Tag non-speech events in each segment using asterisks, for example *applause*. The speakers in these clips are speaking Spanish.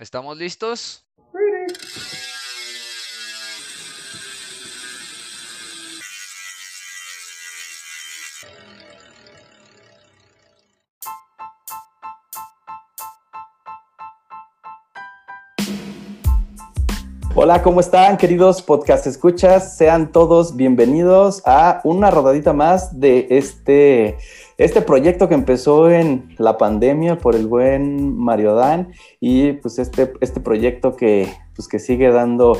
¿Estamos listos? Hola, ¿cómo están, queridos podcast escuchas? Sean todos bienvenidos a una rodadita más de este, este proyecto que empezó en la pandemia por el buen Mario Dan y pues este, este proyecto que, pues, que sigue dando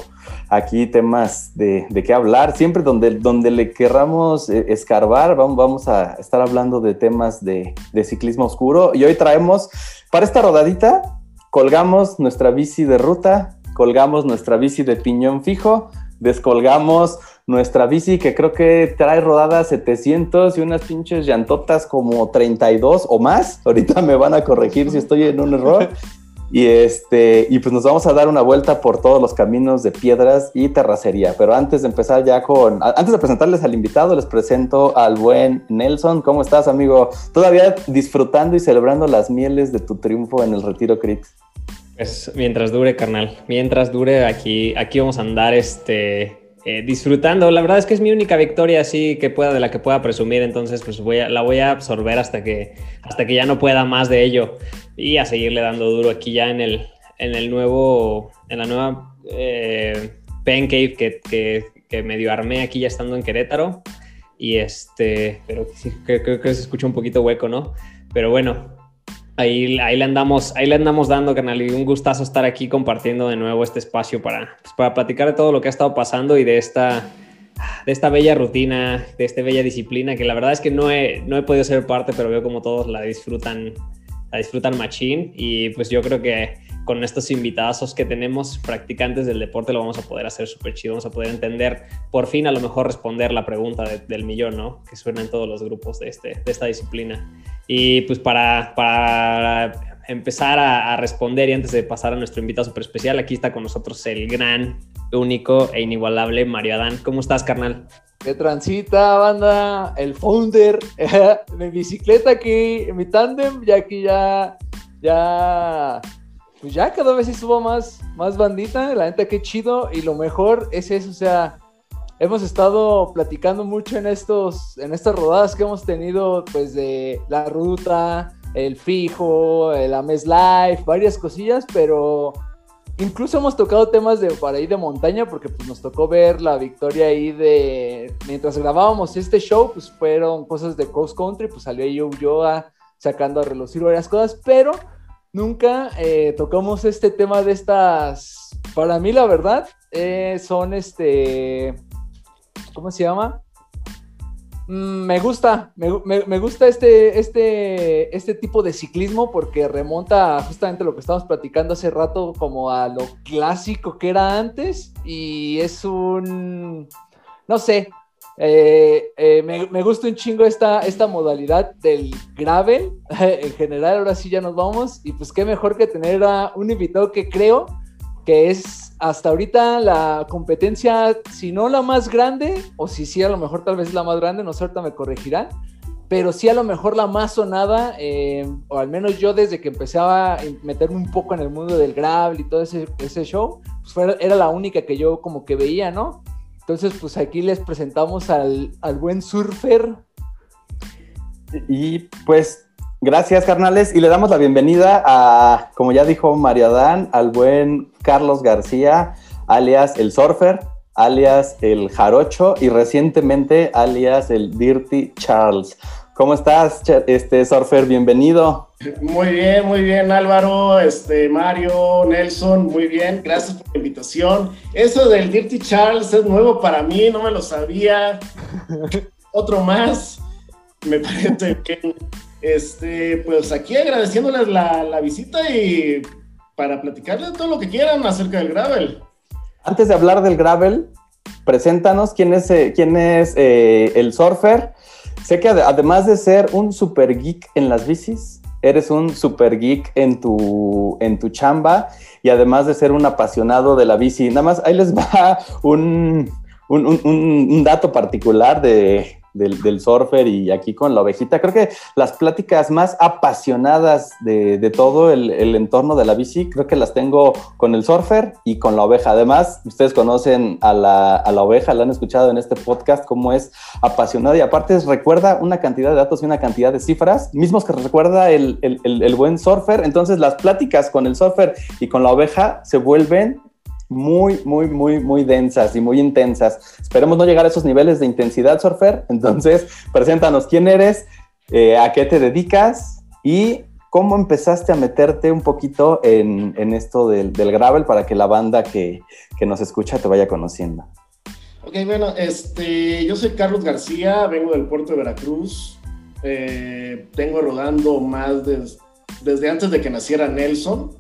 aquí temas de, de qué hablar. Siempre donde, donde le querramos eh, escarbar, vamos, vamos a estar hablando de temas de, de ciclismo oscuro y hoy traemos para esta rodadita colgamos nuestra bici de ruta, colgamos nuestra bici de piñón fijo, descolgamos nuestra bici que creo que trae rodada 700 y unas pinches llantotas como 32 o más. *laughs* Ahorita me van a corregir si estoy en un error. Y este, y pues nos vamos a dar una vuelta por todos los caminos de piedras y terracería. Pero antes de empezar ya con, antes de presentarles al invitado, les presento al buen Nelson. ¿Cómo estás, amigo? Todavía disfrutando y celebrando las mieles de tu triunfo en el Retiro Crit. Pues mientras dure, carnal. Mientras dure, aquí, aquí vamos a andar este, eh, disfrutando. La verdad es que es mi única victoria así que pueda, de la que pueda presumir. Entonces, pues voy a, la voy a absorber hasta que, hasta que ya no pueda más de ello. Y a seguirle dando duro aquí ya en el, en el nuevo, en la nueva eh, Pen Cave que, que, que medio armé aquí ya estando en Querétaro. Y este, pero creo que se escucha un poquito hueco, ¿no? Pero bueno, Ahí, ahí, le andamos, ahí le andamos dando, canal, y un gustazo estar aquí compartiendo de nuevo este espacio para, pues, para platicar de todo lo que ha estado pasando y de esta, de esta bella rutina, de esta bella disciplina, que la verdad es que no he, no he podido ser parte, pero veo como todos la disfrutan, la disfrutan machín, y pues yo creo que con estos invitados que tenemos, practicantes del deporte, lo vamos a poder hacer súper chido, vamos a poder entender, por fin a lo mejor responder la pregunta del millón, ¿no? Que suena en todos los grupos de, este, de esta disciplina. Y pues para, para empezar a, responder y antes de pasar a nuestro invitado súper especial, aquí está con nosotros el gran, único e inigualable Mario Adán. ¿Cómo estás, carnal? Que transita, banda, el founder, *laughs* mi bicicleta aquí, mi tándem, ya aquí ya, ya, pues ya cada vez estuvo más, más bandita, la neta qué chido, y lo mejor es eso, o sea, hemos estado platicando mucho en estos, en estas rodadas que hemos tenido, pues de la ruta, el fijo, el Ames Life, varias cosillas, pero incluso hemos tocado temas de para de montaña, porque pues nos tocó ver la victoria ahí de, mientras grabábamos este show, pues fueron cosas de cross country, pues salió yo Yoga sacando a relucir varias cosas, pero nunca eh, tocamos este tema de estas, para mí la verdad, eh, son este ¿cómo se llama? Mm, me gusta, me, gusta este, este, este tipo de ciclismo porque remonta justamente lo que estábamos platicando hace rato como a lo clásico que era antes y es un, no sé, eh, eh, me, me, gusta un chingo esta, esta modalidad del gravel *laughs* en general, ahora sí ya nos vamos y pues qué mejor que tener a un invitado que creo es hasta ahorita la competencia, si no la más grande, o si sí, a lo mejor tal vez la más grande, no sé, ahorita me corregirán, pero sí a lo mejor la más sonada, eh, o al menos yo desde que empecé a meterme un poco en el mundo del gravel y todo ese, ese show, pues fue, era la única que yo como que veía, ¿no? Entonces, pues aquí les presentamos al, al buen surfer. Y pues Gracias, carnales. Y le damos la bienvenida a, como ya dijo María Dan, al buen Carlos García, alias el Surfer, alias el Jarocho y recientemente alias el Dirty Charles. ¿Cómo estás, este Surfer? Bienvenido. Muy bien, muy bien, Álvaro, este, Mario, Nelson, muy bien. Gracias por la invitación. Eso del Dirty Charles es nuevo para mí, no me lo sabía. *laughs* Otro más. Me parece que este, pues aquí agradeciéndoles la, la, visita y para platicarles todo lo que quieran acerca del gravel. Antes de hablar del gravel, preséntanos quién es, eh, quién es eh, el surfer. Sé que además de ser un super geek en las bicis, eres un super geek en tu, en tu chamba y además de ser un apasionado de la bici. Nada más, ahí les va *laughs* un, un, dato particular de, del, surfer y aquí con la ovejita. Creo que las pláticas más apasionadas de, todo el, entorno de la bici, creo que las tengo con el surfer y con la oveja. Además, ustedes conocen a la, a la oveja, la han escuchado en este podcast, cómo es apasionada y aparte recuerda una cantidad de datos y una cantidad de cifras, mismos que recuerda el, el buen surfer. Entonces, las pláticas con el surfer y con la oveja se vuelven muy, muy, muy, muy densas y muy intensas. Esperemos no llegar a esos niveles de intensidad, Surfer. *laughs* Entonces, preséntanos quién eres, eh, a qué te dedicas y cómo empezaste a meterte un poquito en, esto del, gravel para que la banda que, nos escucha te vaya conociendo. Ok, bueno, este, yo soy Carlos García, vengo del puerto de Veracruz. Eh, tengo rodando más desde antes de que naciera Nelson.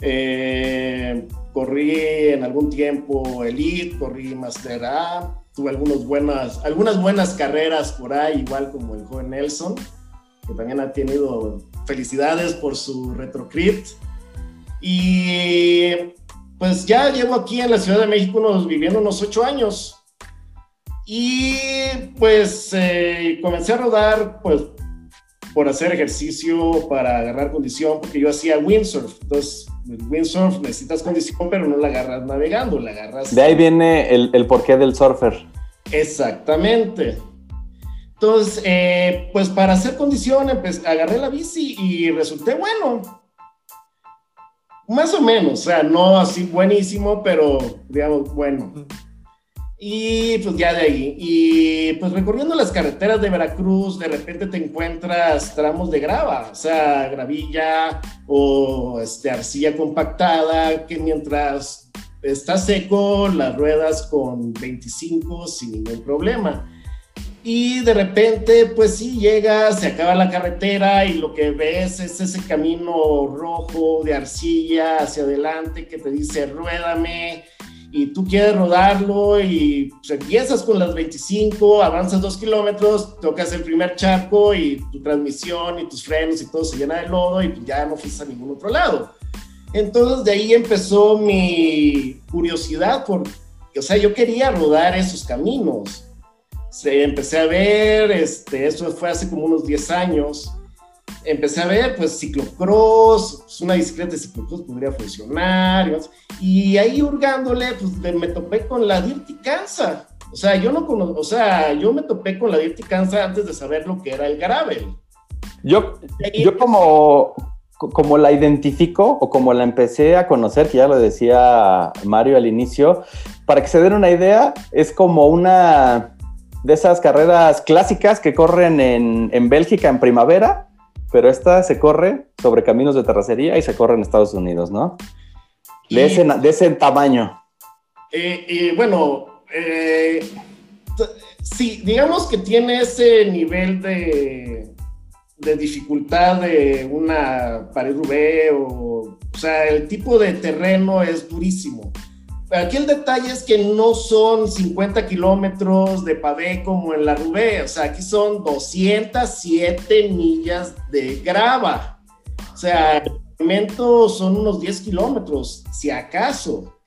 Eh, corrí en algún tiempo Elite, corrí Master A, tuve algunas buenas, algunas buenas carreras por ahí, igual como el joven Nelson, que también ha tenido felicidades por su retrocrit. Y pues ya llevo aquí en la Ciudad de México unos, viviendo unos ocho años. Y pues eh, comencé a rodar pues por hacer ejercicio, para agarrar condición, porque yo hacía windsurf. Entonces, el windsurf necesitas condición, pero no la agarras navegando, la agarras. De ahí viene el, porqué del surfer. Exactamente. Entonces, eh, pues para hacer condición, agarré la bici y resulté bueno. Más o menos, o sea, no así buenísimo, pero digamos, bueno. Y pues ya de ahí. Y pues recorriendo las carreteras de Veracruz, de repente te encuentras tramos de grava, o sea, gravilla o este, arcilla compactada, que mientras está seco, las ruedas con 25 sin ningún problema. Y de repente, pues sí, llega, se acaba la carretera y lo que ves es ese camino rojo de arcilla hacia adelante que te dice, ruédame y tú quieres rodarlo y pues, empiezas con las 25, avanzas dos kilómetros, tocas el primer charco y tu transmisión y tus frenos y todo se llena de lodo y pues, ya no fuiste a ningún otro lado. Entonces de ahí empezó mi curiosidad por, o sea, yo quería rodar esos caminos. Se, empecé a ver, este, eso fue hace como unos 10 años, empecé a ver, pues, ciclocross, pues, una bicicleta de ciclocross podría funcionar, y, ahí hurgándole, pues, me topé con la Dirty Cansa. O sea, yo no conozco, o sea, yo me topé con la Dirty Cansa antes de saber lo que era el gravel. Yo, yo como, como la identifico o como la empecé a conocer, que ya lo decía Mario al inicio, para que se den una idea, es como una de esas carreras clásicas que corren en, en Bélgica en primavera, pero esta se corre sobre caminos de terracería y se corre en Estados Unidos, ¿no? De, ese, de ese, tamaño. y bueno, eh, sí, digamos que tiene ese nivel de, de dificultad de una pared UV o, o sea, el tipo de terreno es durísimo. Aquí el detalle es que no son 50 kilómetros de pavé como en la Rubé, o sea, aquí son 207 millas de grava. O sea, el movimiento son unos 10 kilómetros, si acaso.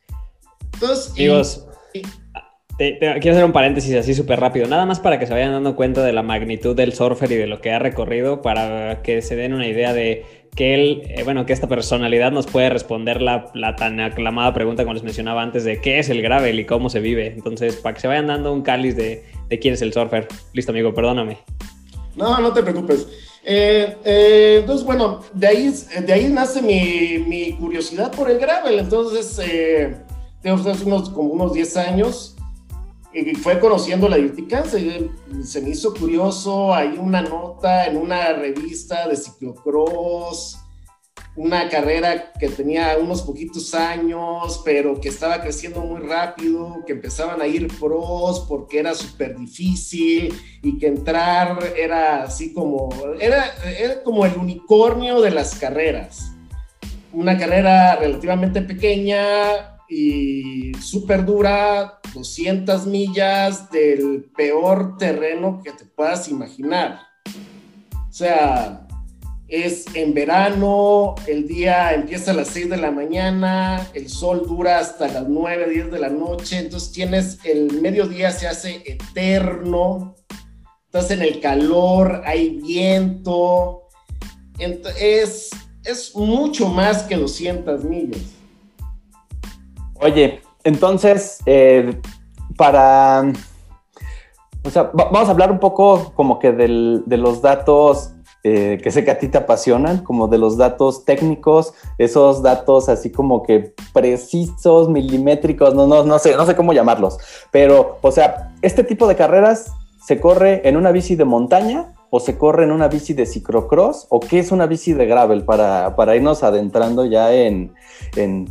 Entonces, quiero hacer un paréntesis así súper rápido, nada más para que se vayan dando cuenta de la magnitud del surfer y de lo que ha recorrido, para que se den una idea de que él, eh, bueno, que esta personalidad nos puede responder la, la, tan aclamada pregunta como les mencionaba antes de qué es el gravel y cómo se vive. Entonces, para que se vayan dando un cáliz de, de quién es el surfer. Listo, amigo, perdóname. No, no te preocupes. Eh, eh, entonces, bueno, de ahí, de ahí nace mi, mi curiosidad por el gravel. Entonces, tengo unos, como unos 10 años fue conociendo la se, se, me hizo curioso, hay una nota en una revista de ciclocross, una carrera que tenía unos poquitos años, pero que estaba creciendo muy rápido, que empezaban a ir pros porque era súper difícil y que entrar era así como, era, era como el unicornio de las carreras. Una carrera relativamente pequeña, y súper dura, 200 millas del peor terreno que te puedas imaginar. O sea, es en verano, el día empieza a las 6 de la mañana, el sol dura hasta las 9, 10 de la noche, entonces tienes el mediodía se hace eterno, estás en el calor, hay viento, es, es mucho más que 200 millas. Oye, entonces, eh, para... O sea, vamos a hablar un poco como que de los datos eh, que sé que a ti te apasionan, como de los datos técnicos, esos datos así como que precisos, milimétricos, no, no, no sé, no sé cómo llamarlos, pero, o sea, este tipo de carreras se corre en una bici de montaña o se corre en una bici de ciclocross o qué es una bici de gravel para, para irnos adentrando ya en, en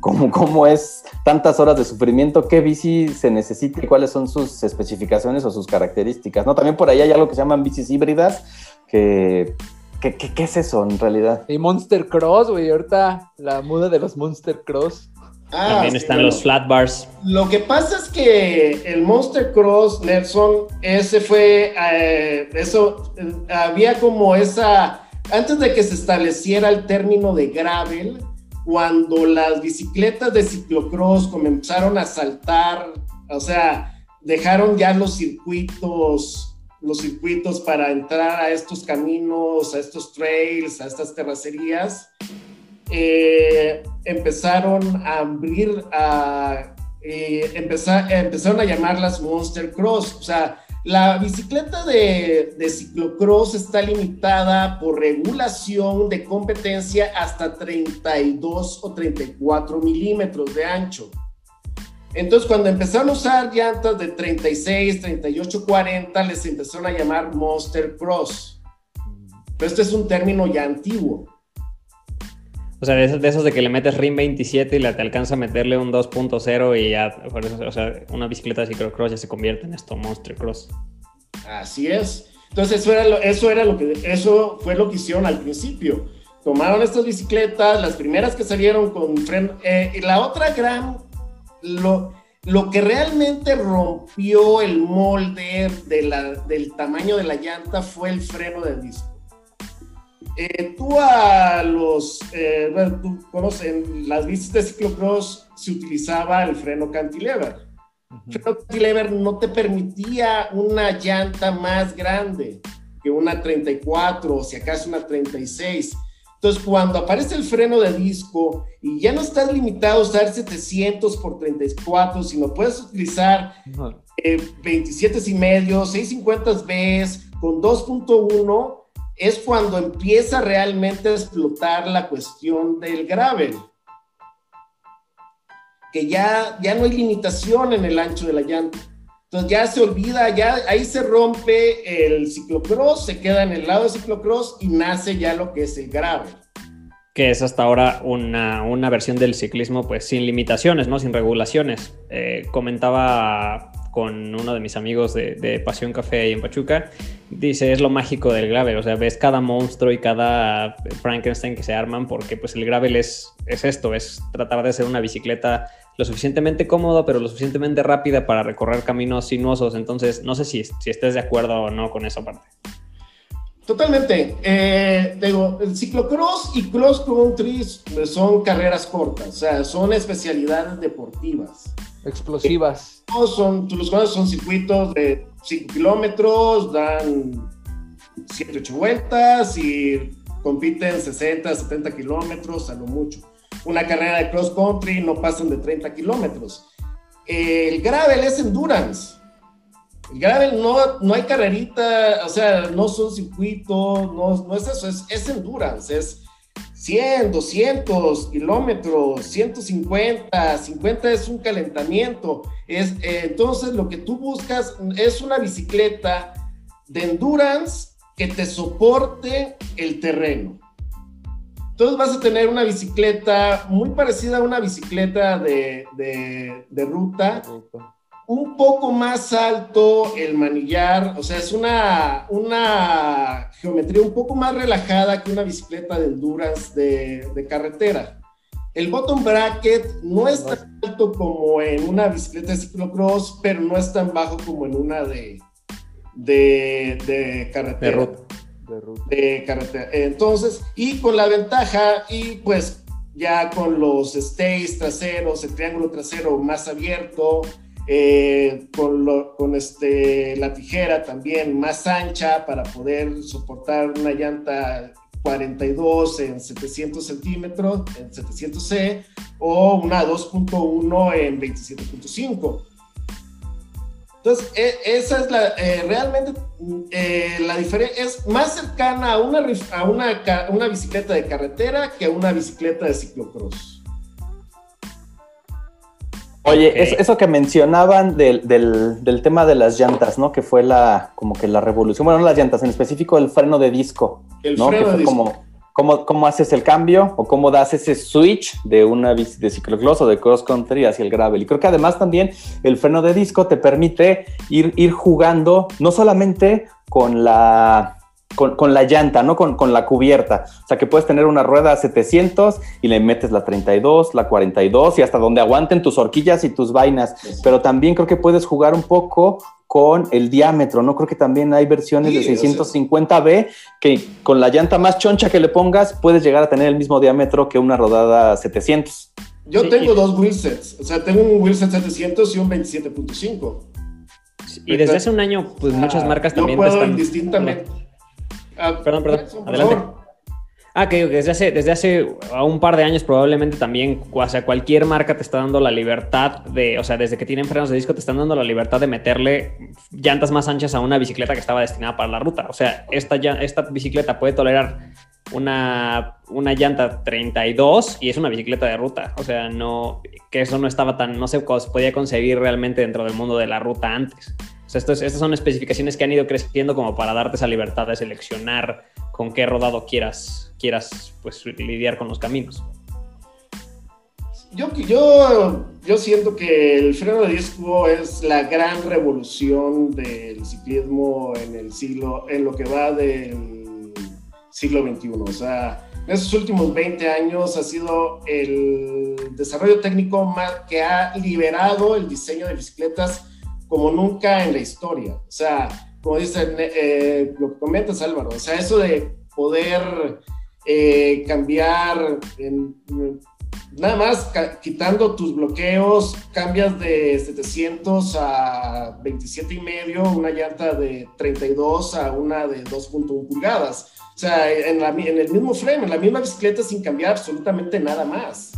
cómo, cómo es tantas horas de sufrimiento, qué bici se necesita y cuáles son sus especificaciones o sus características, ¿no? También por ahí hay algo que se llaman bicis híbridas, que, ¿qué, es eso en realidad? Y Monster Cross, güey, ahorita la muda de los Monster Cross. Ah, También están los flat bars. Lo que pasa es que el Monster Cross, Nelson, ese fue, eh, eso, había como esa, antes de que se estableciera el término de gravel, cuando las bicicletas de ciclocross comenzaron a saltar, o sea, dejaron ya los circuitos los circuitos para entrar a estos caminos, a estos trails, a estas terracerías, eh, empezaron a abrir, a, eh, empezaron a llamarlas Monster Cross. O sea, la bicicleta de, de ciclocross está limitada por regulación de competencia hasta 32 o 34 milímetros de ancho. Entonces, cuando empezaron a usar llantas de 36, 38, 40, les empezaron a llamar Monster Cross. Pero este es un término ya antiguo. O sea, de esos de que le metes RIM 27 y le te alcanza a meterle un 2.0 y ya, o sea, una bicicleta de ciclocross ya se convierte en esto, Monster Cross. Así es. Entonces, eso era lo, eso era lo que, eso fue lo que hicieron al principio. Tomaron estas bicicletas, las primeras que salieron con freno. Eh, la otra gran lo, lo que realmente rompió el molde del tamaño de la llanta fue el freno de disco. Eh, tú a los, eh, bueno, tú conoces, las bicis de ciclocross se utilizaba el freno cantilever. El freno cantilever no te permitía una llanta más grande que una 34 o si acaso una 36 entonces, cuando aparece el freno de disco y ya no estás limitado a usar 700 por 34, sino puedes utilizar 27 eh, y medio, 650 Bs con 2.1, es cuando empieza realmente a explotar la cuestión del gravel. Que ya, ya no hay limitación en el ancho de la llanta. Entonces ya se olvida, ya ahí se rompe el ciclocross, se queda en el lado de ciclocross y nace ya lo que es el gravel. Que es hasta ahora una, versión del ciclismo pues sin limitaciones, ¿no? Sin regulaciones. Eh, comentaba con uno de mis amigos de, Pasión Café ahí en Pachuca, dice, es lo mágico del gravel, o sea, ves cada monstruo y cada Frankenstein que se arman porque pues el gravel es, es esto, es tratar de ser una bicicleta lo suficientemente cómodo, pero lo suficientemente rápida para recorrer caminos sinuosos. Entonces, no sé si, si estés de acuerdo o no con esa parte. Totalmente. Eh, digo, el ciclocross y cross country son carreras cortas, o sea, son especialidades deportivas. Explosivas. Eh, son, los conoces, son circuitos de 5 kilómetros, dan 7, 8 vueltas y compiten 60, 70 kilómetros a lo mucho una carrera de cross country no pasan de 30 kilómetros. El gravel es endurance. El gravel no, no hay carrerita, o sea, no son circuitos, no, no es eso, es, es endurance, es 100, 200 kilómetros, 150, 50 es un calentamiento. Es, eh, entonces lo que tú buscas es una bicicleta de endurance que te soporte el terreno. Entonces vas a tener una bicicleta muy parecida a una bicicleta de, ruta, un poco más alto el manillar, o sea, es una, una geometría un poco más relajada que una bicicleta de endurance de, carretera. El bottom bracket no es tan alto como en una bicicleta de ciclocross, pero no es tan bajo como en una de, de, carretera. de carretera. Entonces, y con la ventaja, y pues ya con los stays traseros, el triángulo trasero más abierto, eh, con, con este, la tijera también más ancha para poder soportar una llanta 42 en 700 centímetros, en 700C, o una 2.1 en 27.5. Entonces, e, esa es la, eh, realmente eh, la diferencia, es más cercana a, una, a una, una, bicicleta de carretera que a una bicicleta de ciclocross. Oye, eso que mencionaban del, del, del, tema de las llantas, ¿no? Que fue la, como que la revolución, bueno, no las llantas, en específico el freno de disco, el ¿no? Freno que fue de como, disco ¿Cómo, ¿Cómo, haces el cambio o cómo das ese switch de una bici de ciclocross o de cross country hacia el gravel? Y creo que además también el freno de disco te permite ir, ir jugando no solamente con la, con, con, la llanta, ¿no? Con, con, la cubierta. O sea, que puedes tener una rueda 700 y le metes la 32, la 42 y hasta donde aguanten tus horquillas y tus vainas. Pero también creo que puedes jugar un poco con el diámetro, ¿no? Creo que también hay versiones de 650B que con la llanta más choncha que le pongas puedes llegar a tener el mismo diámetro que una rodada 700. Yo tengo dos wheelsets, o sea, tengo un wheelset 700 y un 27.5. Y desde hace un año, pues muchas marcas también puedo están... indistintamente. Ah, perdón, perdón, adelante. Ah, que desde hace, desde hace un par de años probablemente también, o sea, cualquier marca te está dando la libertad de, o sea, desde que tienen frenos de disco te están dando la libertad de meterle llantas más anchas a una bicicleta que estaba destinada para la ruta. O sea, esta, esta bicicleta puede tolerar una, una llanta 32 y es una bicicleta de ruta. O sea, no, que eso no estaba tan, no se podía concebir realmente dentro del mundo de la ruta antes. O sea, estas son especificaciones que han ido creciendo como para darte esa libertad de seleccionar con qué rodado quieras, quieras pues, lidiar con los caminos. Yo, yo, yo siento que el freno de disco es la gran revolución del ciclismo en el siglo, en lo que va del siglo XXI. O sea, en esos últimos 20 años ha sido el desarrollo técnico más, que ha liberado el diseño de bicicletas como nunca en la historia. O sea, como dicen, eh, lo que comentas Álvaro, o sea, eso de poder eh, cambiar, nada más quitando tus bloqueos, cambias de 700 a 27 y medio, una llanta de 32 a una de 2.1 pulgadas. O sea, en, en, el mismo frame, en la misma bicicleta sin cambiar absolutamente nada más.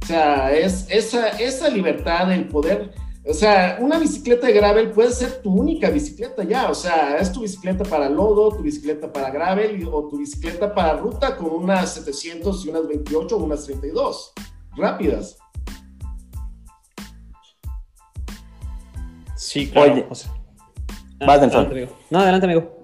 O sea, es esa, esa libertad, el poder o sea, una bicicleta de gravel puede ser tu única bicicleta ya. O sea, es tu bicicleta para lodo, tu bicicleta para gravel o tu bicicleta para ruta con unas 700 y unas 28 o unas 32 rápidas. Sí, claro. Oye, o adelante, No, adelante, amigo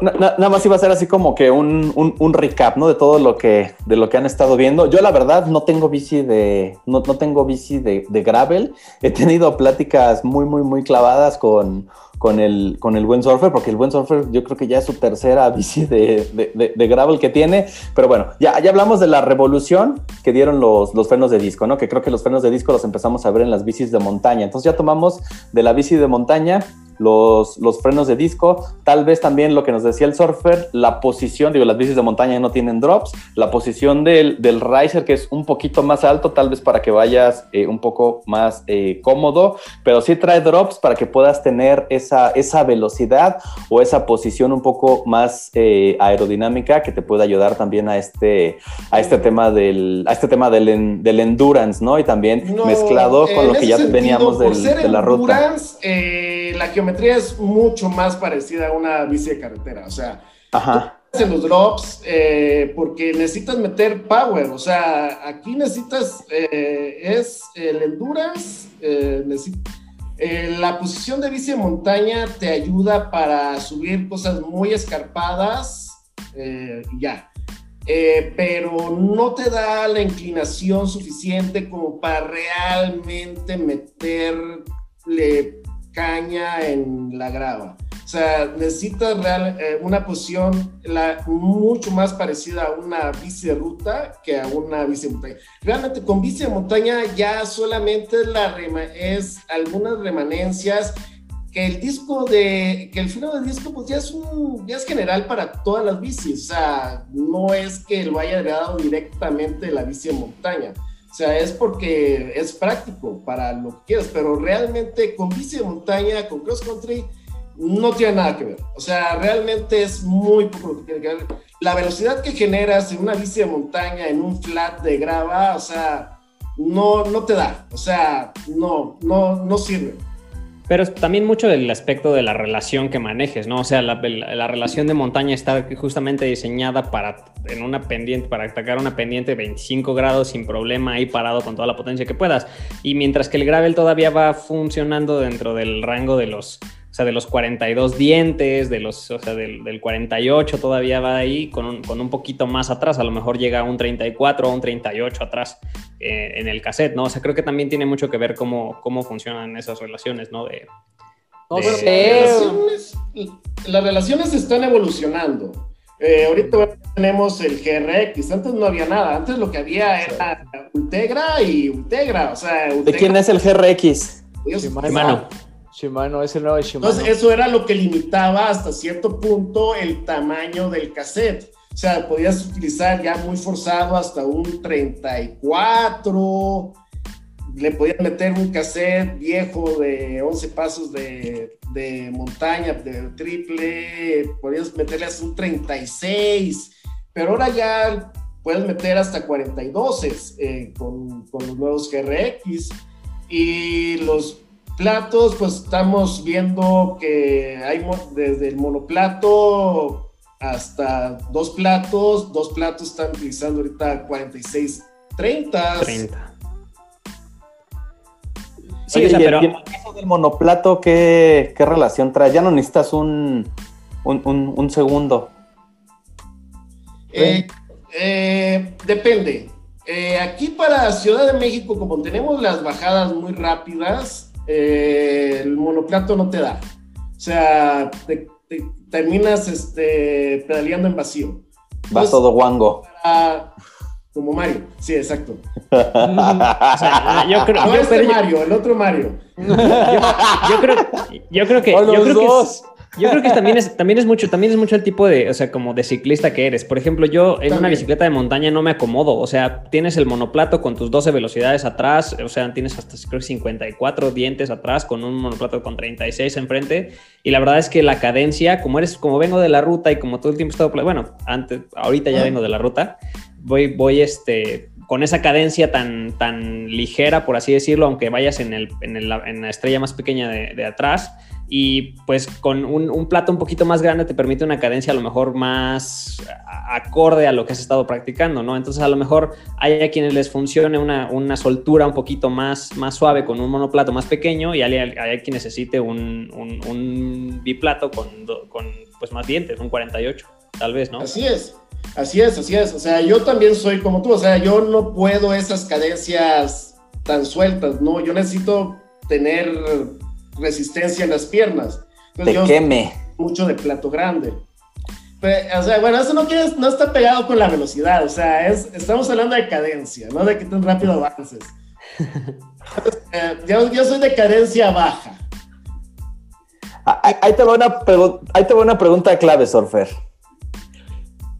nada más iba a ser así como que un, un, recap, ¿no? De todo lo que, de lo que han estado viendo. Yo la verdad no tengo bici de, no, no tengo bici de, de, gravel. He tenido pláticas muy, muy, muy clavadas con, con, el, con el buen surfer, porque el buen surfer yo creo que ya es su tercera *laughs* bici de, de gravel que tiene. Pero bueno, ya, ya hablamos de la revolución que dieron los, los frenos de disco, ¿no? Que creo que los frenos de disco los empezamos a ver en las bicis de montaña. Entonces ya tomamos de la bici de montaña los, los frenos de disco, tal vez también lo que nos decía el surfer, la posición, digo, las bicis de montaña no tienen drops, la posición del, del riser que es un poquito más alto, tal vez para que vayas eh, un poco más eh, cómodo, pero sí trae drops para que puedas tener esa, esa velocidad o esa posición un poco más eh, aerodinámica que te puede ayudar también a este, a este tema del, a este tema del, del endurance, ¿no? Y también mezclado con lo que ya veníamos del, de la ruta. la geometría es mucho más parecida a una bici de carretera. O sea, en los drops eh, porque necesitas meter power. O sea, aquí necesitas, eh, es el endurance, eh, la posición de bici de montaña te ayuda para subir cosas muy escarpadas y ya. pero no te da la inclinación suficiente como para realmente meterle caña en la grava. O sea, necesitas real, eh, una posición la, mucho más parecida a una bici de ruta que a una bici de montaña. Realmente con bici de montaña ya solamente la es algunas remanencias que el disco de, que el freno de disco pues ya es un, ya es general para todas las bicis, o sea, no es que lo haya dado directamente la bici de montaña, sea, es porque es práctico para lo que quieras, pero realmente con bici de montaña, con cross country, no tiene nada que ver, o sea, realmente es muy poco lo que tiene que ver. La velocidad que generas en una bici de montaña, en un flat de grava, o sea, no, no te da, o sea, no, no, no sirve. Pero también mucho del aspecto de la relación que manejes, ¿no? O sea, la, relación de montaña está justamente diseñada para en una pendiente, para atacar una pendiente de 25 grados sin problema ahí parado con toda la potencia que puedas. Y mientras que el gravel todavía va funcionando dentro del rango de los sea, de los 42 dientes, de los, o sea, del, del 48 todavía va ahí con un, con un, poquito más atrás, a lo mejor llega a un 34 o un 38 atrás eh, en el cassette, ¿no? O sea, creo que también tiene mucho que ver cómo, cómo funcionan esas relaciones, ¿no? De, no, de... Las, relaciones, las, relaciones, están evolucionando. Eh, ahorita tenemos el GRX, antes no había nada, antes lo que había era Ultegra y Ultegra, o sea... Ultegra, ¿De quién es el GRX? Shimano. Shimano, es el nuevo Shimano. Entonces, eso era lo que limitaba hasta cierto punto el tamaño del cassette. O sea, podías utilizar ya muy forzado hasta un 34. Le podías meter un cassette viejo de 11 pasos de, de montaña, de triple. Podías meterle hasta un 36. Pero ahora ya puedes meter hasta 42 eh, con, con los nuevos GRX. Y los Platos, pues estamos viendo que hay desde el monoplato hasta dos platos. Dos platos están utilizando ahorita 46, 30. 30. Sí, Oye, pero... ¿y el caso del monoplato qué, qué, relación trae? Ya no necesitas un, un, un, segundo. Eh, eh, depende. Eh, aquí para Ciudad de México, como tenemos las bajadas muy rápidas, eh, el monoplato no te da. O sea, te, terminas este, pedaleando en vacío. Vas todo guango. como Mario, sí, exacto. *laughs* o sea, yo creo, no este Mario, el otro Mario. *laughs* yo, creo, yo creo que, *laughs* yo creo que es, yo creo que también es, también es mucho, también es mucho el tipo de, o sea, como de ciclista que eres. Por ejemplo, yo en una bicicleta de montaña no me acomodo. O sea, tienes el monoplato con tus 12 velocidades atrás, o sea, tienes hasta creo 54 dientes atrás con un monoplato con 36 enfrente. Y la verdad es que la cadencia, como eres, como vengo de la ruta y como todo el tiempo he estado, bueno, antes, ahorita ya vengo de la ruta, voy, voy este, con esa cadencia tan, tan ligera, por así decirlo, aunque vayas en, el, en, la estrella más pequeña de, atrás y pues con un, plato un poquito más grande te permite una cadencia a lo mejor más acorde a lo que has estado practicando, ¿no? Entonces a lo mejor hay a quienes les funcione una, soltura un poquito más, más suave con un monoplato más pequeño y hay, hay quien necesite un, un, biplato con, con pues más dientes, un 48, tal vez, ¿no? Así es. Así es, así es. O sea, yo también soy como tú. O sea, yo no puedo esas cadencias tan sueltas, ¿no? Yo necesito tener resistencia en las piernas. Entonces, Te queme. Mucho de plato grande. o sea, bueno, eso no, no está pegado con la velocidad, o sea, es, estamos hablando de cadencia, no de que tan rápido avances. *laughs* Eh, yo, soy de cadencia baja. Ah, ahí te, va una ahí te va una pregunta clave, Surfer.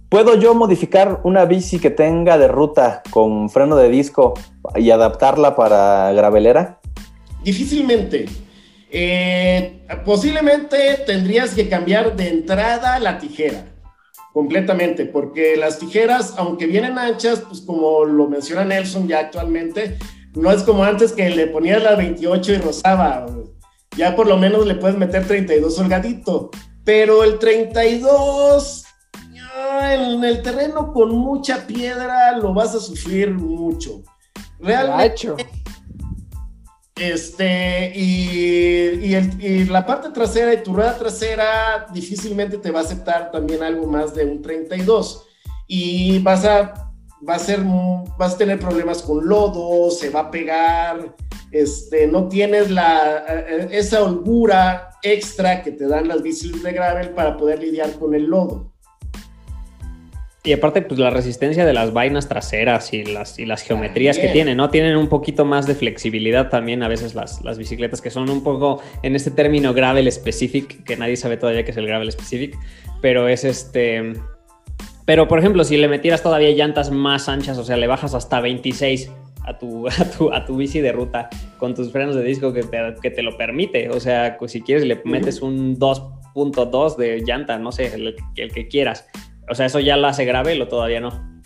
¿Puedo yo modificar una bici que tenga de ruta con freno de disco y adaptarla para gravelera? Difícilmente. Eh, posiblemente tendrías que cambiar de entrada la tijera completamente, porque las tijeras, aunque vienen anchas, pues como lo menciona Nelson ya actualmente, no es como antes que le ponías la 28 y rozaba. Ya por lo menos le puedes meter 32 holgadito, pero el 32 en el terreno con mucha piedra lo vas a sufrir mucho. Realmente, este, y, y, la parte trasera y tu rueda trasera difícilmente te va a aceptar también algo más de un 32. Y vas a, va a ser, vas a tener problemas con lodo, se va a pegar, este, no tienes la, eh, esa holgura extra que te dan las bicis de gravel para poder lidiar con el lodo. Y aparte, pues la resistencia de las vainas traseras y las, y las geometrías que tienen, ¿no? Tienen un poquito más de flexibilidad también a veces las, las bicicletas, que son un poco en este término gravel specific, que nadie sabe todavía qué es el gravel specific, pero es este... Pero, por ejemplo, si le metieras todavía llantas más anchas, o sea, le bajas hasta 26 a tu, *laughs* a tu, a tu bici de ruta con tus frenos de disco que te, que te lo permite. O sea, pues, si quieres le metes un 2.2 de llanta, no sé, el, el que quieras o sea, ¿eso ya la hace gravel o todavía no?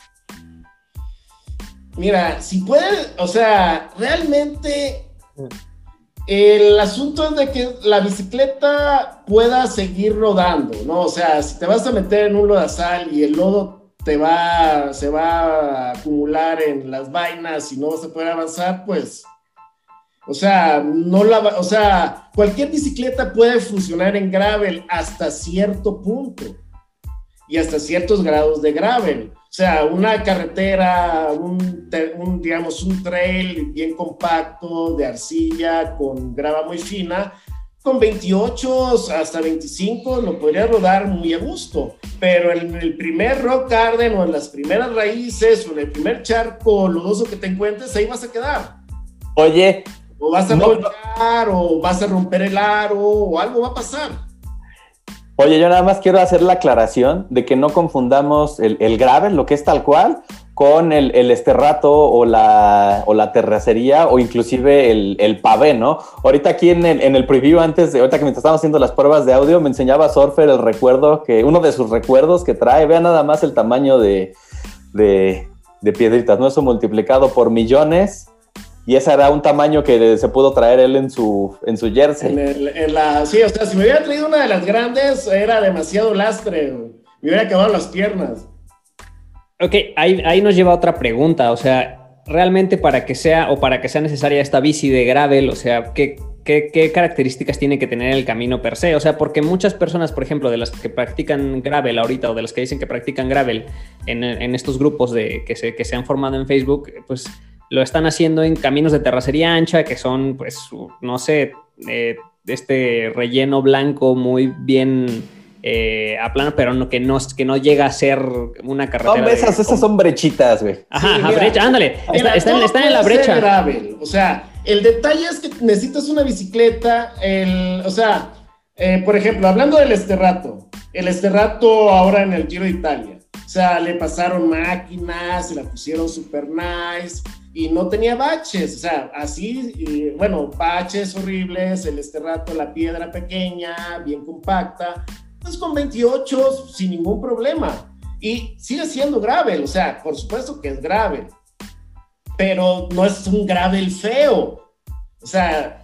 Mira, si puede, o sea, realmente el asunto es de que la bicicleta pueda seguir rodando, ¿no? O sea, si te vas a meter en un lodazal y el lodo te va, se va a acumular en las vainas y no vas a poder avanzar, pues, o sea, no la, o sea, cualquier bicicleta puede funcionar en gravel hasta cierto punto y hasta ciertos grados de gravel. O sea, una carretera, un, digamos, un trail bien compacto de arcilla con grava muy fina, con 28 hasta 25 lo podría rodar muy a gusto, pero en el primer rock garden o en las primeras raíces o en el primer charco lodoso que te encuentres, ahí vas a quedar. Oye. O vas a no, o vas a romper el aro, o algo va a pasar. Oye, yo nada más quiero hacer la aclaración de que no confundamos el, el gravel, lo que es tal cual, con el, el esterrato o la, o la terracería o inclusive el, el pavé, ¿no? Ahorita aquí en el, en el preview, antes de, ahorita que mientras estábamos haciendo las pruebas de audio, me enseñaba Surfer el recuerdo, que uno de sus recuerdos que trae, vea nada más el tamaño de, de, de piedritas, ¿no? Eso multiplicado por millones y ese era un tamaño que se pudo traer él en su, en su jersey. En, la, sí, o sea, si me hubiera traído una de las grandes, era demasiado lastre. Me hubiera acabado las piernas. Ok, ahí, ahí nos lleva otra pregunta. O sea, realmente para que sea o para que sea necesaria esta bici de gravel, o sea, ¿qué, qué, qué características tiene que tener el camino per se? O sea, porque muchas personas, por ejemplo, de las que practican gravel ahorita o de las que dicen que practican gravel en, en estos grupos de, que, se, que se han formado en Facebook, pues lo están haciendo en caminos de terracería ancha, que son, pues, no sé, eh, este relleno blanco muy bien eh, a plano, pero no, que, no, que no llega a ser una carretera. Son esas, esas son brechitas, güey. Ajá, brecha, ándale. están, en la brecha. Gravel. O sea, el detalle es que necesitas una bicicleta, el, o sea, eh, por ejemplo, hablando del Esterrato, el Esterrato ahora en el Giro de Italia. O sea, le pasaron máquinas, se la pusieron super nice, y no tenía baches, o sea, así, bueno, baches horribles, el esterrato, la piedra pequeña, bien compacta, pues con 28 sin ningún problema. Y sigue siendo gravel, o sea, por supuesto que es gravel, pero no es un gravel feo. O sea,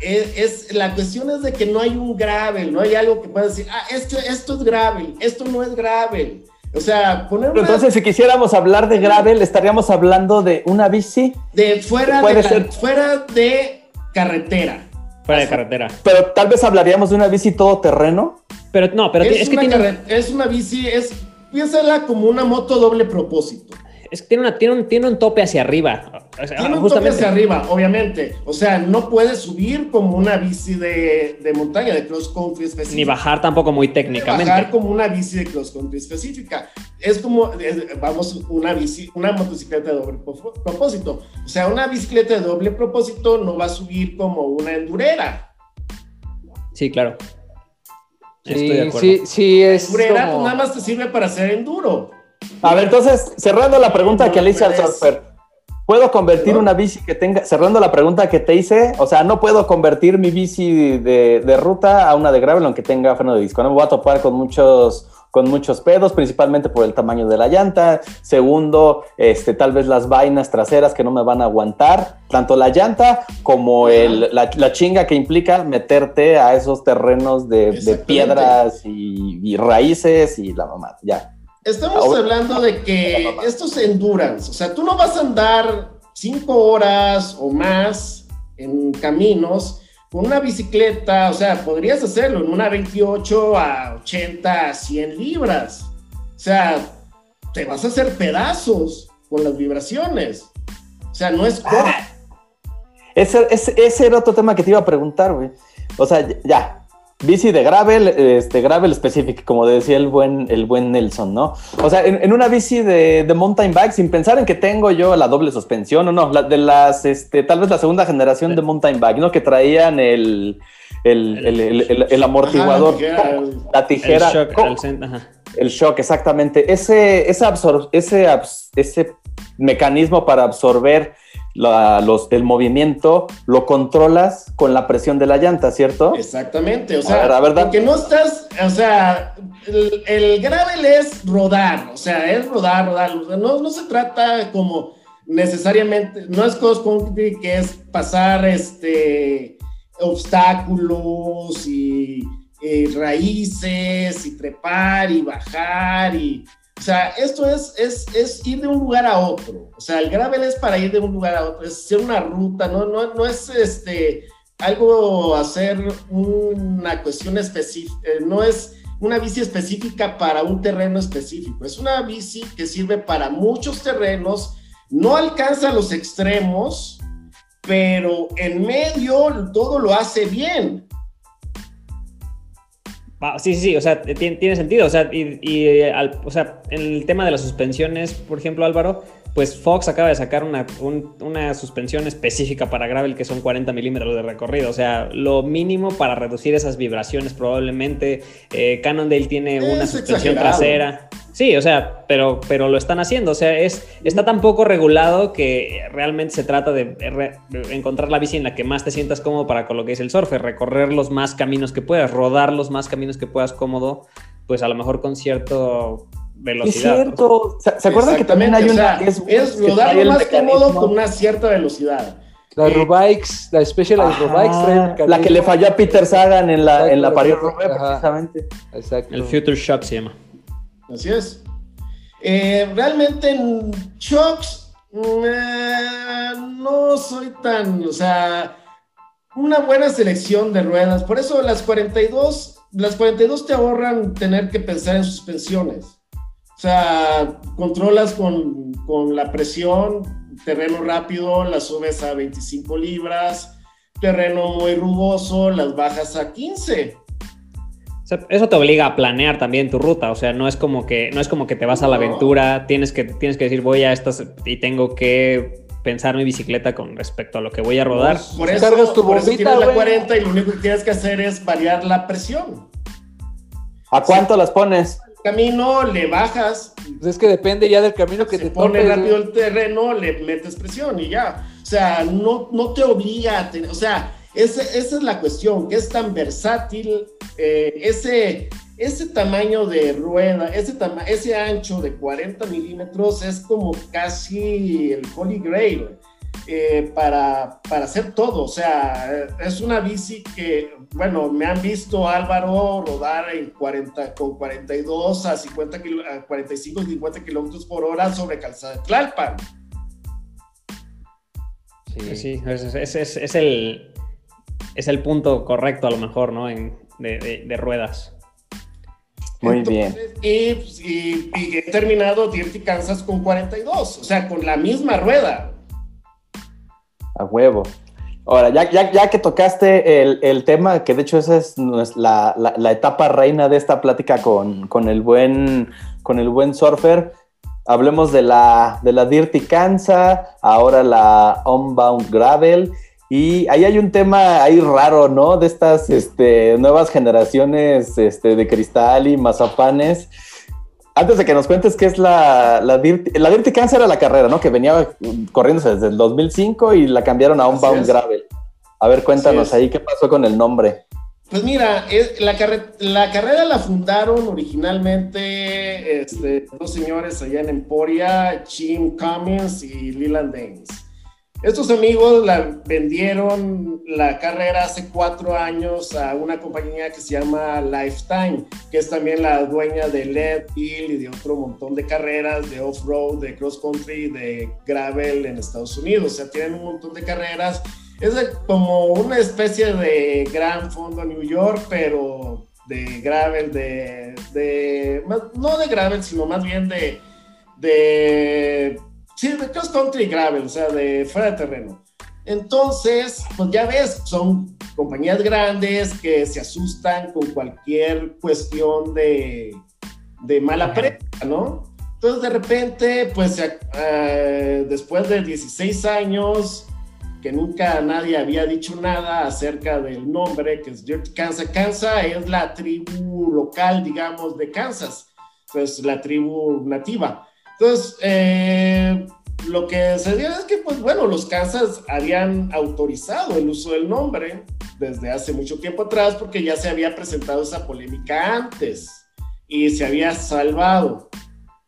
es, es, la cuestión es de que no hay un gravel, no hay algo que pueda decir, ah, esto, esto es gravel, esto no es gravel. O sea, poner Entonces, si quisiéramos hablar de gravel, estaríamos hablando de una bici. De fuera, de, ser... fuera de carretera. Fuera de carretera. Pero tal vez hablaríamos de una bici todoterreno. Pero no, pero es, que tiene... es una bici, es piénsala como una moto doble propósito es que tiene, una, tiene, un, tiene un tope hacia arriba. Tiene un tope hacia arriba, obviamente. O sea, no puedes subir como una bici de, de montaña, de cross country específica. Ni bajar tampoco muy técnicamente. Bajar como una bici de cross country específica. Es como, vamos, una bici, una motocicleta de doble propósito. O sea, una bicicleta de doble propósito no va a subir como una endurera. Sí, claro. Sí, Estoy de acuerdo. sí, sí, es. Endurera pues, nada más te sirve para hacer enduro. A ver, entonces, cerrando la pregunta que le hice al surfer, ¿puedo convertir una bici que tenga, cerrando la pregunta que te hice, o sea, no puedo convertir mi bici de, ruta a una de gravel aunque tenga freno de disco, no me voy a topar con muchos con muchos pedos, principalmente por el tamaño de la llanta. Segundo, este, tal vez las vainas traseras que no me van a aguantar, tanto la llanta como el, la, chinga que implica meterte a esos terrenos de, piedras y, y, raíces y la mamá, ya. Estamos hablando de que estos endurance, o sea, tú no vas a andar cinco horas o más en caminos con una bicicleta, o sea, podrías hacerlo en una 28 a 80, a 100 libras. O sea, te vas a hacer pedazos con las vibraciones. O sea, no es ah. ese, ese, ese, era otro tema que te iba a preguntar, güey. O sea, ya, bici de gravel, este, gravel específico, como decía el buen, el buen Nelson, ¿no? O sea, en, una bici de, de, mountain bike, sin pensar en que tengo yo la doble suspensión o no, de las, este, tal vez la segunda generación de mountain bike, ¿no? Que traían el, el, el, el amortiguador, la tijera. El shock, el shock, exactamente. Ese, ese, ese, ese mecanismo para absorber los, el movimiento lo controlas con la presión de la llanta, ¿cierto? Exactamente, o sea, porque no estás, o sea, el, el, gravel es rodar, o sea, es rodar, rodar, no, no se trata como necesariamente, no es cross country que es pasar este obstáculos y raíces y trepar y bajar y o sea, esto es, es, es, ir de un lugar a otro. O sea, el gravel es para ir de un lugar a otro, es hacer una ruta, no, no, no es este, algo hacer una cuestión específica, eh, no es una bici específica para un terreno específico, es una bici que sirve para muchos terrenos, no alcanza los extremos, pero en medio todo lo hace bien. Sí, sí, sí, o sea, tiene, sentido. O sea, y, eh, o sea, en el tema de las suspensiones, por ejemplo, Álvaro, pues Fox acaba de sacar una, una suspensión específica para gravel que son 40 milímetros de recorrido. O sea, lo mínimo para reducir esas vibraciones probablemente. Eh, Cannondale tiene una suspensión trasera. Sí, o sea, pero, pero lo están haciendo. O sea, es, está tan poco regulado que realmente se trata de, encontrar la bici en la que más te sientas cómodo para con lo que es el surfer, recorrer los más caminos que puedas, rodar los más caminos que puedas cómodo, pues a lo mejor con cierto velocidad. Es cierto. ¿Se, acuerdan que también hay una es, es rodar lo más cómodo con una cierta velocidad? La eh, Rubikes, la Specialized Rubikes La que le falló a Peter Sagan en la, en la Paris precisamente. Exacto. El Future Shock se llama. Así es. Eh, realmente en shocks no soy tan, o sea, una buena selección de ruedas. Por eso las 42, las 42 te ahorran tener que pensar en suspensiones. O sea, controlas con, con la presión, terreno rápido, las subes a 25 libras, terreno muy rugoso, las bajas a 15 eso te obliga a planear también tu ruta, o sea, no es como que, no es como que te vas a la aventura, tienes que, tienes que decir voy a estas y tengo que pensar mi bicicleta con respecto a lo que voy a rodar. por, eso, cargas tu por tienes la 40 y lo único que tienes que hacer es variar la presión. ¿A cuánto las pones? camino, le bajas. Pues es que depende ya del camino que se te pone rápido el terreno, le metes presión y ya. O sea, no, no te obliga a tener, o sea, esa, esa es la cuestión, que es tan versátil eh, ese, ese tamaño de rueda, ese, ese ancho de 40 milímetros es como casi el Holy Grail eh, para, para hacer todo. O sea, es una bici que, bueno, me han visto Álvaro rodar en 40, con 42 a, 50 a 45 50 kilómetros por hora sobre calzada de Tlalpan. Sí, sí, es, es, es, el, es el punto correcto a lo mejor, ¿no? En, de, ruedas. Muy bien. Y, he terminado Dirty Kansas con 42, o sea, con la misma rueda. A huevo. Ahora, ya, ya, que tocaste el, tema, que de hecho esa es la, etapa reina de esta plática con, con, el, buen, con el buen surfer, hablemos de la, de la Dirty Kansas, ahora la Unbound Gravel. Y ahí hay un tema ahí raro, ¿no? De estas este, nuevas generaciones este, de cristal y mazapanes. Antes de que nos cuentes qué es la, la Dirty, la Dirty Cancer era la carrera, ¿no? Que venía corriéndose desde el 2005 y la cambiaron a un Bound Gravel. A ver, cuéntanos ahí qué pasó con el nombre. Pues mira, la, la, carrera la fundaron originalmente este, dos señores allá en Emporia, Jim Cummins y Leland Danes. Estos amigos la vendieron la carrera hace cuatro años a una compañía que se llama Lifetime, que es también la dueña de Led Hill y de otro montón de carreras de off-road, de cross-country, de gravel en Estados Unidos. O sea, tienen un montón de carreras. Es como una especie de gran fondo New York, pero de gravel, de, de no de gravel, sino más bien de, de Sí, de cross country gravel, o sea, de fuera de terreno. Entonces, pues ya ves, son compañías grandes que se asustan con cualquier cuestión de, de mala prensa, ¿no? Entonces, de repente, pues eh, después de 16 años, que nunca nadie había dicho nada acerca del nombre, que es Dirty Kansas. Kansas es la tribu local, digamos, de Kansas, pues la tribu nativa. Entonces, eh, lo que se dio es que, pues bueno, los Kansas habían autorizado el uso del nombre desde hace mucho tiempo atrás porque ya se había presentado esa polémica antes y se había salvado.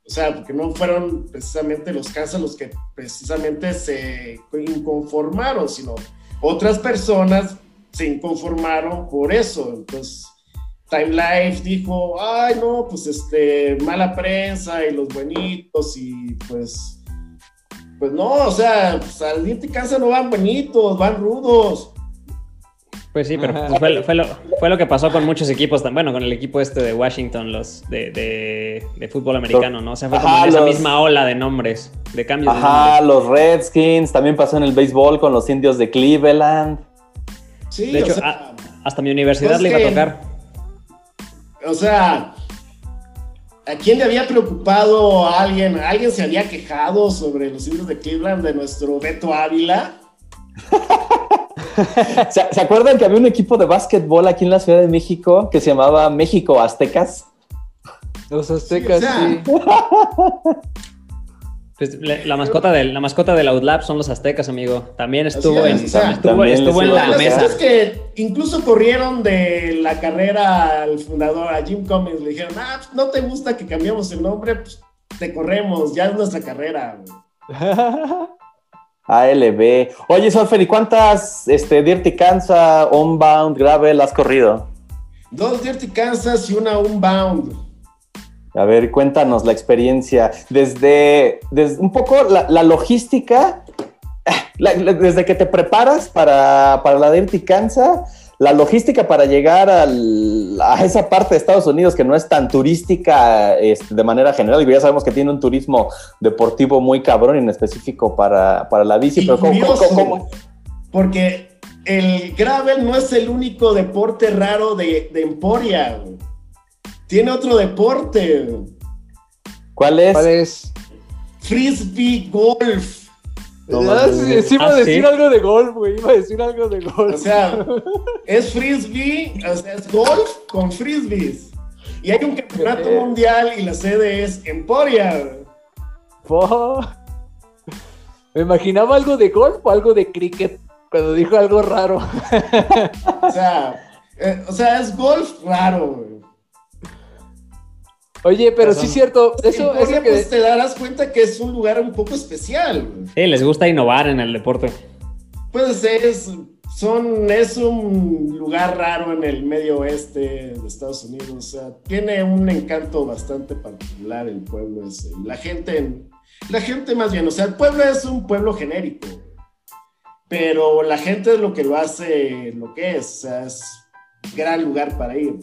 O sea, porque no fueron precisamente los Kansas los que precisamente se inconformaron, sino otras personas se inconformaron por eso. Entonces, Time Life dijo, ay, no, pues este, mala prensa y los buenitos y pues, pues no, o sea, pues, al y Kansas no van bonitos, van rudos. Pues sí, pero pues fue, fue, lo, que pasó con muchos equipos, bueno, con el equipo este de Washington, los de, de, fútbol americano, ¿no? O sea, fue como esa misma ola de nombres, de cambios. Ajá, los Redskins, también pasó en el béisbol con los indios de Cleveland. Sí, de hecho, hasta mi universidad le iba a tocar. O sea, ¿a quién le había preocupado a alguien? ¿Alguien se había quejado sobre los indios de Cleveland de nuestro Beto Ávila? *laughs* ¿Se, acuerdan que había un equipo de básquetbol aquí en la Ciudad de México que se llamaba México Aztecas? Los Aztecas, sí. *laughs* Pues, la, mascota del, la mascota del Outlap son los aztecas, amigo. También estuvo en, estuvo, en la mesa. Es que incluso corrieron de la carrera al fundador, a Jim Cummings. Le dijeron, ah, pues, no te gusta que cambiemos el nombre, pues te corremos, ya es nuestra carrera. ALB. *laughs* Oye, Solfer, ¿y cuántas este, Dirty Kansas, Unbound, Gravel has corrido? Dos Dirty Kansas y una Unbound. A ver, cuéntanos la experiencia. Desde, desde un poco la, logística, desde que te preparas para, para la Dirty Kansas la logística para llegar a esa parte de Estados Unidos que no es tan turística este, de manera general, ya sabemos que tiene un turismo deportivo muy cabrón en específico para, la bici, pero ¿cómo, Porque el gravel no es el único deporte raro de, Emporia. Tiene otro deporte. ¿Cuál es? ¿Cuál es? Frisbee Golf. No, sí, iba a ah, decir algo de golf, güey. Iba a decir algo de golf. O sea, es frisbee, o sea, es golf con frisbees. Y hay un campeonato mundial y la sede es Emporia. Me imaginaba algo de golf o algo de cricket cuando dijo algo raro. o sea, eh, o sea, es golf raro, güey. Oye, pero sí es cierto, eso, eso que... pues te darás cuenta que es un lugar un poco especial. Sí, les gusta innovar en el deporte. Pues es, son, es un lugar raro en el medio oeste de Estados Unidos. O sea, tiene un encanto bastante particular el pueblo ese. La gente, la gente más bien, o sea, el pueblo es un pueblo genérico. Pero la gente es lo que lo hace lo que es. O sea, es gran lugar para ir.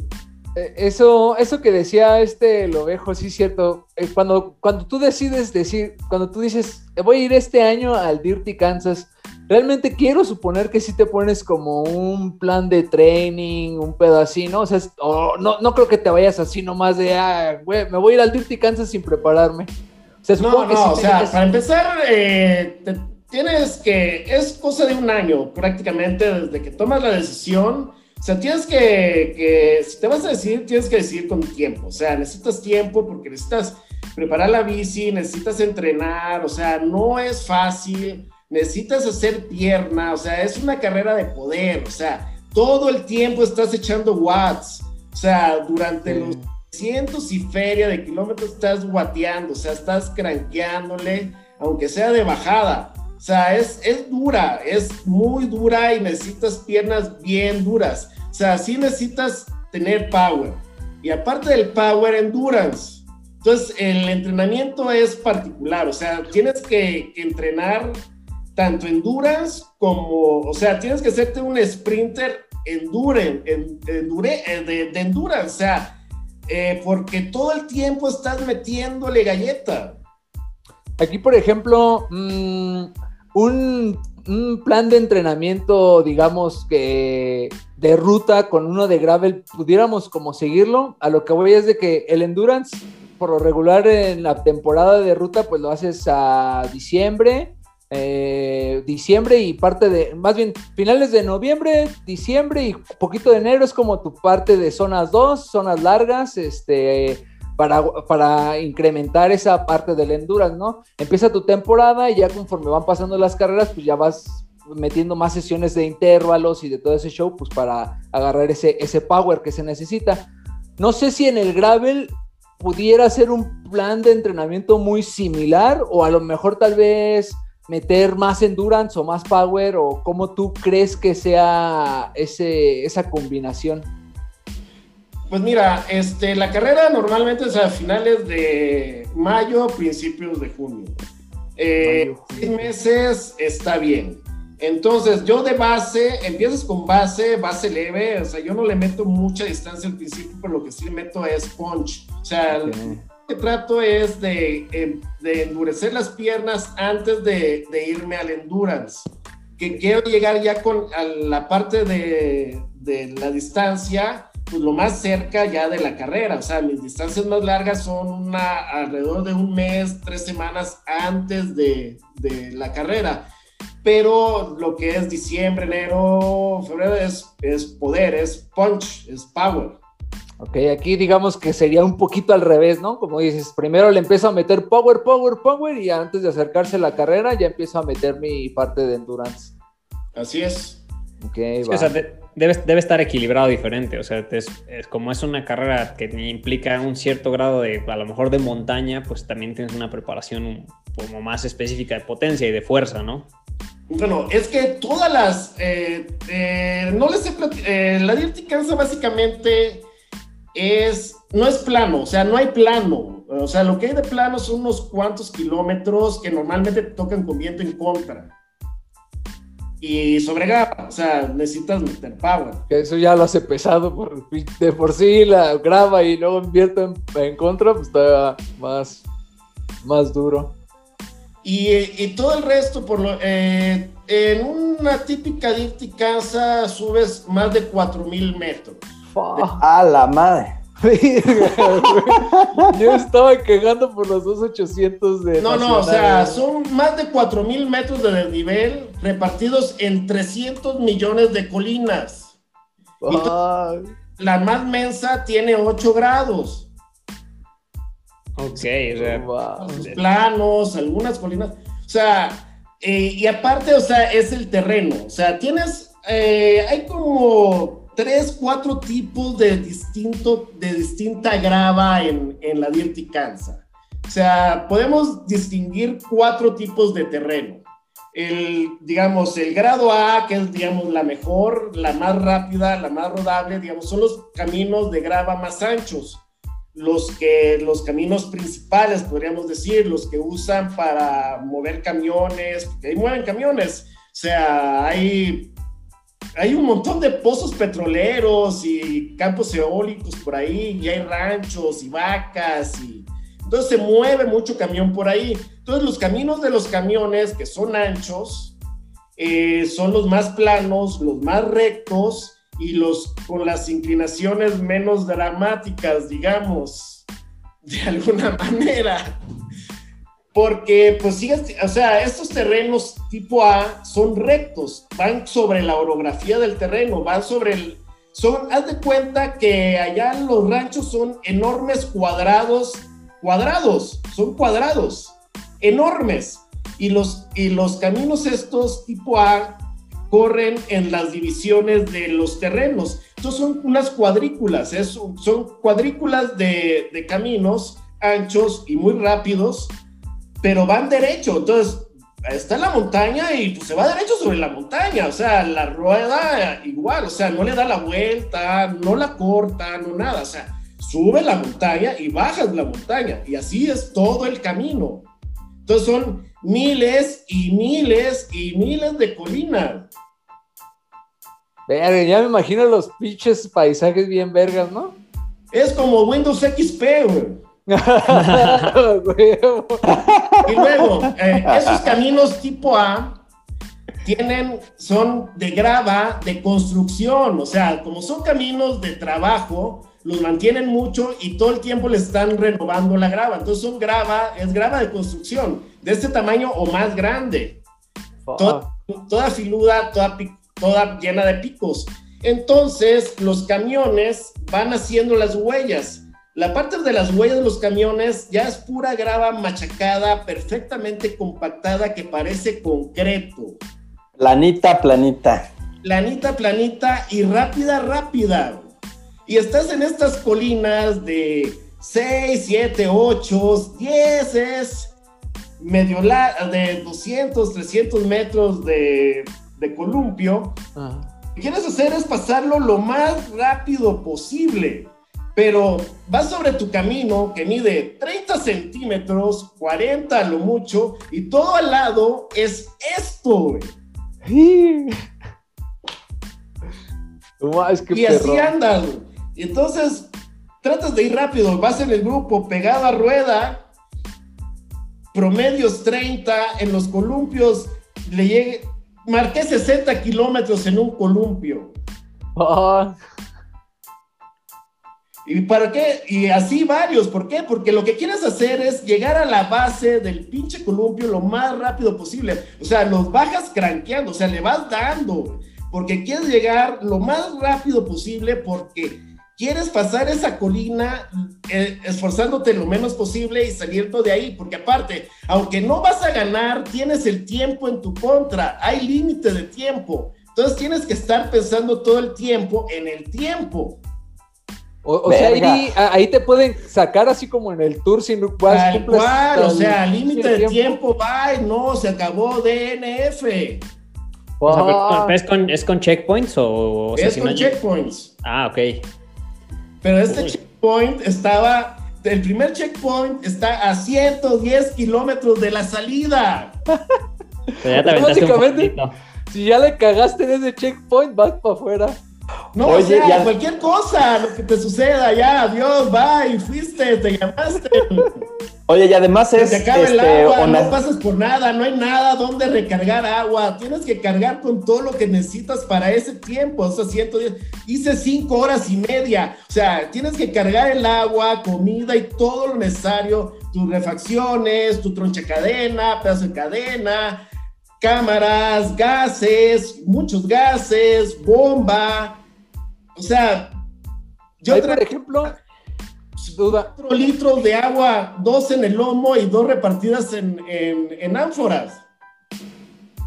Eh, eso, eso que decía este Lovejo, sí es cierto. Eh, cuando, cuando tú decides decir, cuando tú dices, voy a ir este año al Dirty Kansas, realmente quiero suponer que si te pones como un plan de training, un pedo así, ¿no? O sea, no, no creo que te vayas así nomás de, ah, güey, me voy a ir al Dirty Kansas sin prepararme. O sea, no, no, o sea, para empezar, eh, tienes que, es cosa de un año prácticamente desde que tomas la decisión o sea, tienes que, que, si te vas a decir, tienes que decir con tiempo. O sea, necesitas tiempo porque necesitas preparar la bici, necesitas entrenar, o sea, no es fácil, necesitas hacer pierna, o sea, es una carrera de poder, o sea, todo el tiempo estás echando watts, o sea, durante los cientos y feria de kilómetros estás guateando, o sea, estás cranqueándole, aunque sea de bajada. O sea, es, es dura, es muy dura y necesitas piernas bien duras. O sea, sí necesitas tener power. Y aparte del power, endurance. Entonces, el entrenamiento es particular. O sea, tienes que, entrenar tanto endurance como, o sea, tienes que hacerte un sprinter endure, endure eh, de, endurance. O sea, eh, porque todo el tiempo estás metiéndole galleta. Aquí, por ejemplo, mmm un plan de entrenamiento, digamos que de ruta con uno de gravel, pudiéramos como seguirlo. A lo que voy es de que el endurance, por lo regular en la temporada de ruta, pues lo haces a diciembre, eh, diciembre y parte de, más bien finales de noviembre, diciembre y poquito de enero es como tu parte de zonas 2, zonas largas, este, para, para, incrementar esa parte del endurance, ¿no? Empieza tu temporada y ya conforme van pasando las carreras, pues ya vas metiendo más sesiones de intervalos y de todo ese show, pues para agarrar ese, ese power que se necesita. No sé si en el gravel pudiera ser un plan de entrenamiento muy similar o a lo mejor tal vez meter más endurance o más power o cómo tú crees que sea ese, esa combinación? Pues mira, este, la carrera normalmente es a finales de mayo, principios de junio. Eh, seis meses está bien. Entonces, yo de base, empiezas con base, base leve, o sea, yo no le meto mucha distancia al principio, pero lo que sí le meto es punch. O sea, trato es de, em, de endurecer las piernas antes de, de, irme al endurance. Que quiero llegar ya con la parte de, de, la distancia, pues lo más cerca ya de la carrera. O sea, mis distancias más largas son una, alrededor de un mes, tres semanas antes de, de la carrera. Pero lo que es diciembre, enero, febrero es, es poder, es punch, es power. Ok, aquí digamos que sería un poquito al revés, ¿no? Como dices, primero le empiezo a meter power, power, power y antes de acercarse a la carrera ya empiezo a meter mi parte de endurance. Así es. Ok, O sea, debe, estar equilibrado diferente, o sea, es, como es una carrera que implica un cierto grado de, a lo mejor de montaña, pues también tienes una preparación como más específica de potencia y de fuerza, ¿no? Bueno, es que todas las, eh, eh, no les he eh, la Dirty Kansas básicamente es, no es plano, o sea, no hay plano. O sea, lo que hay de plano son unos cuantos kilómetros que normalmente te tocan con viento en contra. Y sobre grava, o sea, necesitas meter power. Eso ya lo hace pesado por, de por sí, la grava y luego invierto en, en contra, pues está más, más duro. Y, y, todo el resto, por lo, eh, en una típica Dirty casa subes más de 4000 metros. A la madre. Yo estaba quejando por los 2800 de. No, no, o sea, son más de 4000 metros de desnivel repartidos en 300 millones de colinas. la más mensa tiene 8 grados. Ok, o sea, planos, algunas colinas. O sea, eh, y aparte, o sea, es el terreno. O sea, tienes. Eh, hay como tres, cuatro tipos de, distinto, de distinta grava en, en la Dirty Kansas. O sea, podemos distinguir cuatro tipos de terreno. El, digamos, el grado A, que es, digamos, la mejor, la más rápida, la más rodable, digamos, son los caminos de grava más anchos. Los que, los caminos principales, podríamos decir, los que usan para mover camiones, ahí mueven camiones. O sea, hay hay un montón de pozos petroleros y campos eólicos por ahí, y hay ranchos y vacas, y entonces se mueve mucho camión por ahí. Entonces los caminos de los camiones, que son anchos, eh, son los más planos, los más rectos y los con las inclinaciones menos dramáticas, digamos, de alguna *laughs* manera. Porque, pues sí, o sea, estos terrenos tipo A son rectos, van sobre la orografía del terreno, van sobre el... Son, haz de cuenta que allá los ranchos son enormes cuadrados, cuadrados, son cuadrados, enormes. Y los, y los caminos estos tipo A corren en las divisiones de los terrenos. Entonces son unas cuadrículas, son cuadrículas de, de caminos anchos y muy rápidos pero van derecho. Entonces, está en la montaña y pues, se va derecho sobre la montaña. O sea, la rueda igual, o sea, no le da la vuelta, no la corta, no nada. O sea, sube la montaña y bajas la montaña. Y así es todo el camino. Entonces son miles y miles y miles de colinas. Ya me imagino los pinches paisajes bien vergas, ¿no? Es como Windows XP, güey. *laughs* y luego, eh, esos caminos tipo A tienen, son de grava de construcción, o sea, como son caminos de trabajo, los mantienen mucho y todo el tiempo le están renovando la grava. Entonces son grava, es grava de construcción, de este tamaño o más grande. Toda, toda filuda, toda, toda llena de picos. Entonces los camiones van haciendo las huellas. La parte de las huellas de los camiones ya es pura grava machacada, perfectamente compactada, que parece concreto. Planita, planita. Planita, planita y rápida, rápida. Y estás en estas colinas de 6, 7, 8, 10 es medio la de 200, 300 metros de, de columpio. Lo que quieres hacer es pasarlo lo más rápido posible pero vas sobre tu camino que mide 30 centímetros, 40 a lo mucho, y todo al lado es esto, *laughs* y así andas, Y entonces tratas de ir rápido, vas en el grupo pegado a rueda, promedios 30, en los columpios le marqué 60 kilómetros en un columpio. Ah. ¿Y para qué? Y así varios. ¿Por qué? Porque lo que quieres hacer es llegar a la base del pinche columpio lo más rápido posible. O sea, los bajas cranqueando, o sea, le vas dando. Porque quieres llegar lo más rápido posible porque quieres pasar esa colina eh, esforzándote lo menos posible y saliendo de ahí. Porque aparte, aunque no vas a ganar, tienes el tiempo en tu contra. Hay límite de tiempo. Entonces tienes que estar pensando todo el tiempo en el tiempo. O, sea, ahí, te pueden sacar así como en el tour si no Tal o sea, límite de tiempo, bye, no, se acabó DNF. ¿es, con, ¿Es con checkpoints o, Es con checkpoints. Ah, ok. Pero este checkpoint estaba, el primer checkpoint está a 110 kilómetros de la salida. Pero ya te Básicamente, si ya le cagaste en ese checkpoint, vas para afuera. No, Oye, o sea, cualquier cosa, lo que te suceda, ya, adiós, bye, fuiste, te llamaste. Oye, y además es. Te acaba el este, agua, no pasas por nada, no hay nada donde recargar agua. Tienes que cargar con todo lo que necesitas para ese tiempo. O sea, 110. Hice cinco horas y media. O sea, tienes que cargar el agua, comida y todo lo necesario. Tus refacciones, tu troncha cadena, pedazo de cadena, cámaras, gases, muchos gases, bomba o sea, yo Hay, por ejemplo, duda. Cuatro litros de agua, dos en el lomo y dos repartidas en, en, ánforas.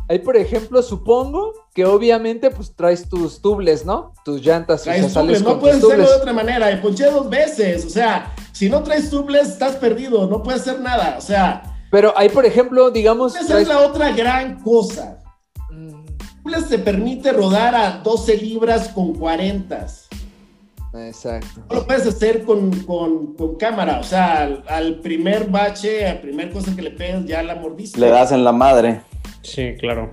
Ahí, por ejemplo, supongo que obviamente pues traes tus tubles, ¿no? Tus llantas. Traes tubles, no puedes hacerlo de otra manera. Y ponché dos veces, o sea, si no traes tubles, estás perdido, no puedes hacer nada, o sea. Pero ahí, por ejemplo, digamos... Esa es la otra gran cosa se permite rodar a 12 libras con 40. Exacto. No lo puedes hacer con, cámara, o sea, al, primer bache, a primer cosa que le pegas, ya la mordiste. Le das en la madre. Sí, claro.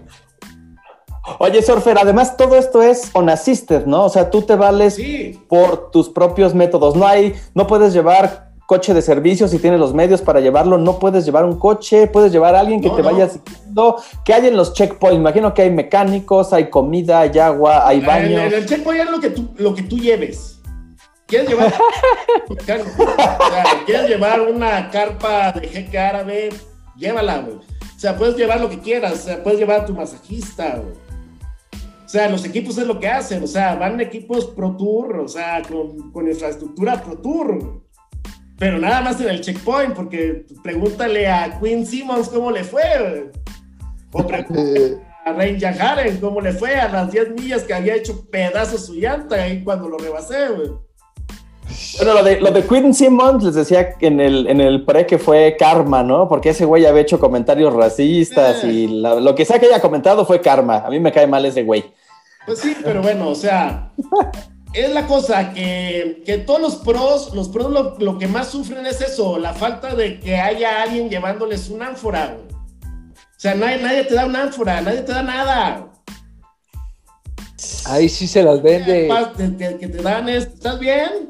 Oye, Surfer, además todo esto es on assisted, ¿no? O sea, tú te vales por tus propios métodos. No hay, no puedes llevar coche de servicio, si tienes los medios para llevarlo, no puedes llevar un coche, puedes llevar a alguien que te vaya siguiendo. ¿Qué hay en los checkpoints? Imagino que hay mecánicos, hay comida, hay agua, hay baños. En, el checkpoint es lo que tú, lo que tú lleves. ¿Quieres llevar? *laughs* ¿Quieres llevar una carpa de jeque árabe? Llévala, güey. O sea, puedes llevar lo que quieras, o sea, puedes llevar a tu masajista, güey. O sea, los equipos es lo que hacen, o sea, van equipos Pro Tour, o sea, con, con infraestructura Pro Tour pero nada más en el checkpoint, porque pregúntale a Quinn Simmons cómo le fue, o pregúntale a Rain Haren cómo le fue a las 10 millas que había hecho pedazos su llanta ahí cuando lo rebasé, güey. Bueno, lo de, lo de Quinn Simmons les decía en el, en el pre que fue karma, ¿no? Porque ese güey había hecho comentarios racistas y lo que sea que haya comentado fue karma. A mí me cae mal ese güey. Pues sí, pero bueno, o sea, *laughs* es la cosa que, que, todos los pros, los pros lo, que más sufren es eso, la falta de que haya alguien llevándoles un ánfora. O sea, nadie, nadie te da un ánfora, nadie te da nada. Ahí sí se las vende. Que, que, te dan es, ¿estás bien?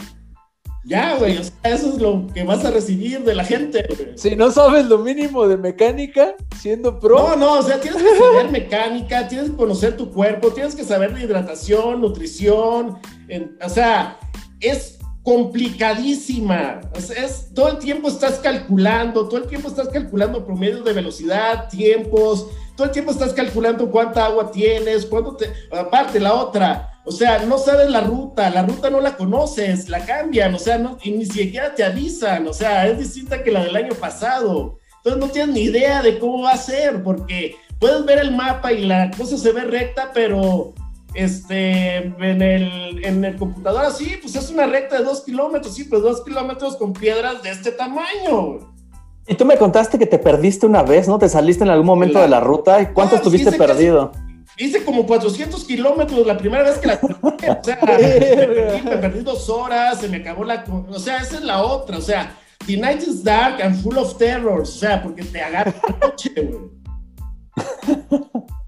Ya, güey, o sea, eso es lo que vas a recibir de la gente, güey. Si no sabes lo mínimo de mecánica, siendo pro. No, no, o sea, tienes que saber mecánica, tienes que conocer tu cuerpo, tienes que saber de hidratación, nutrición, o sea, es complicadísima. Es, todo el tiempo estás calculando, todo el tiempo estás calculando promedios de velocidad, tiempos, todo el tiempo estás calculando cuánta agua tienes, cuánto te... Aparte, la otra, o sea, no sabes la ruta, la ruta no la conoces, la cambian, o sea, no, y ni siquiera te avisan, o sea, es distinta que la del año pasado. Entonces no tienes ni idea de cómo va a ser, porque puedes ver el mapa y la cosa se ve recta, pero este, en el, en el computador así, pues es una recta de dos kilómetros, sí, pero dos kilómetros con piedras de este tamaño. Y tú me contaste que te perdiste una vez, ¿no? Te saliste en algún momento La- de la ruta. ¿Y cuánto Ah, estuviste perdido? Hice como 400 kilómetros la primera vez que la o sea, *laughs* me perdí, me perdí dos horas, se me acabó la... O sea, esa es la otra, o sea, The night is dark and full of terrors, o sea, porque te agarra la noche, güey. *laughs*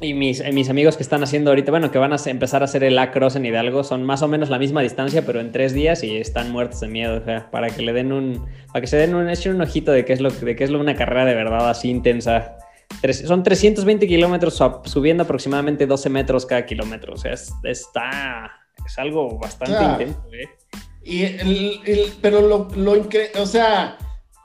Y mis, eh, mis amigos que están haciendo ahorita, bueno, que van a empezar a hacer el Across en Hidalgo, son más o menos la misma distancia, pero en tres días y están muertos de miedo, o sea, para que le den un, para que se den un, echen un ojito de qué es lo, de qué es lo una carrera de verdad así intensa. Tres- son 320 kilómetros subiendo aproximadamente 12 metros cada kilómetro, o sea, es, está, es algo bastante Ah. intenso, ¿eh? Y el, el- pero lo, lo incre- o sea,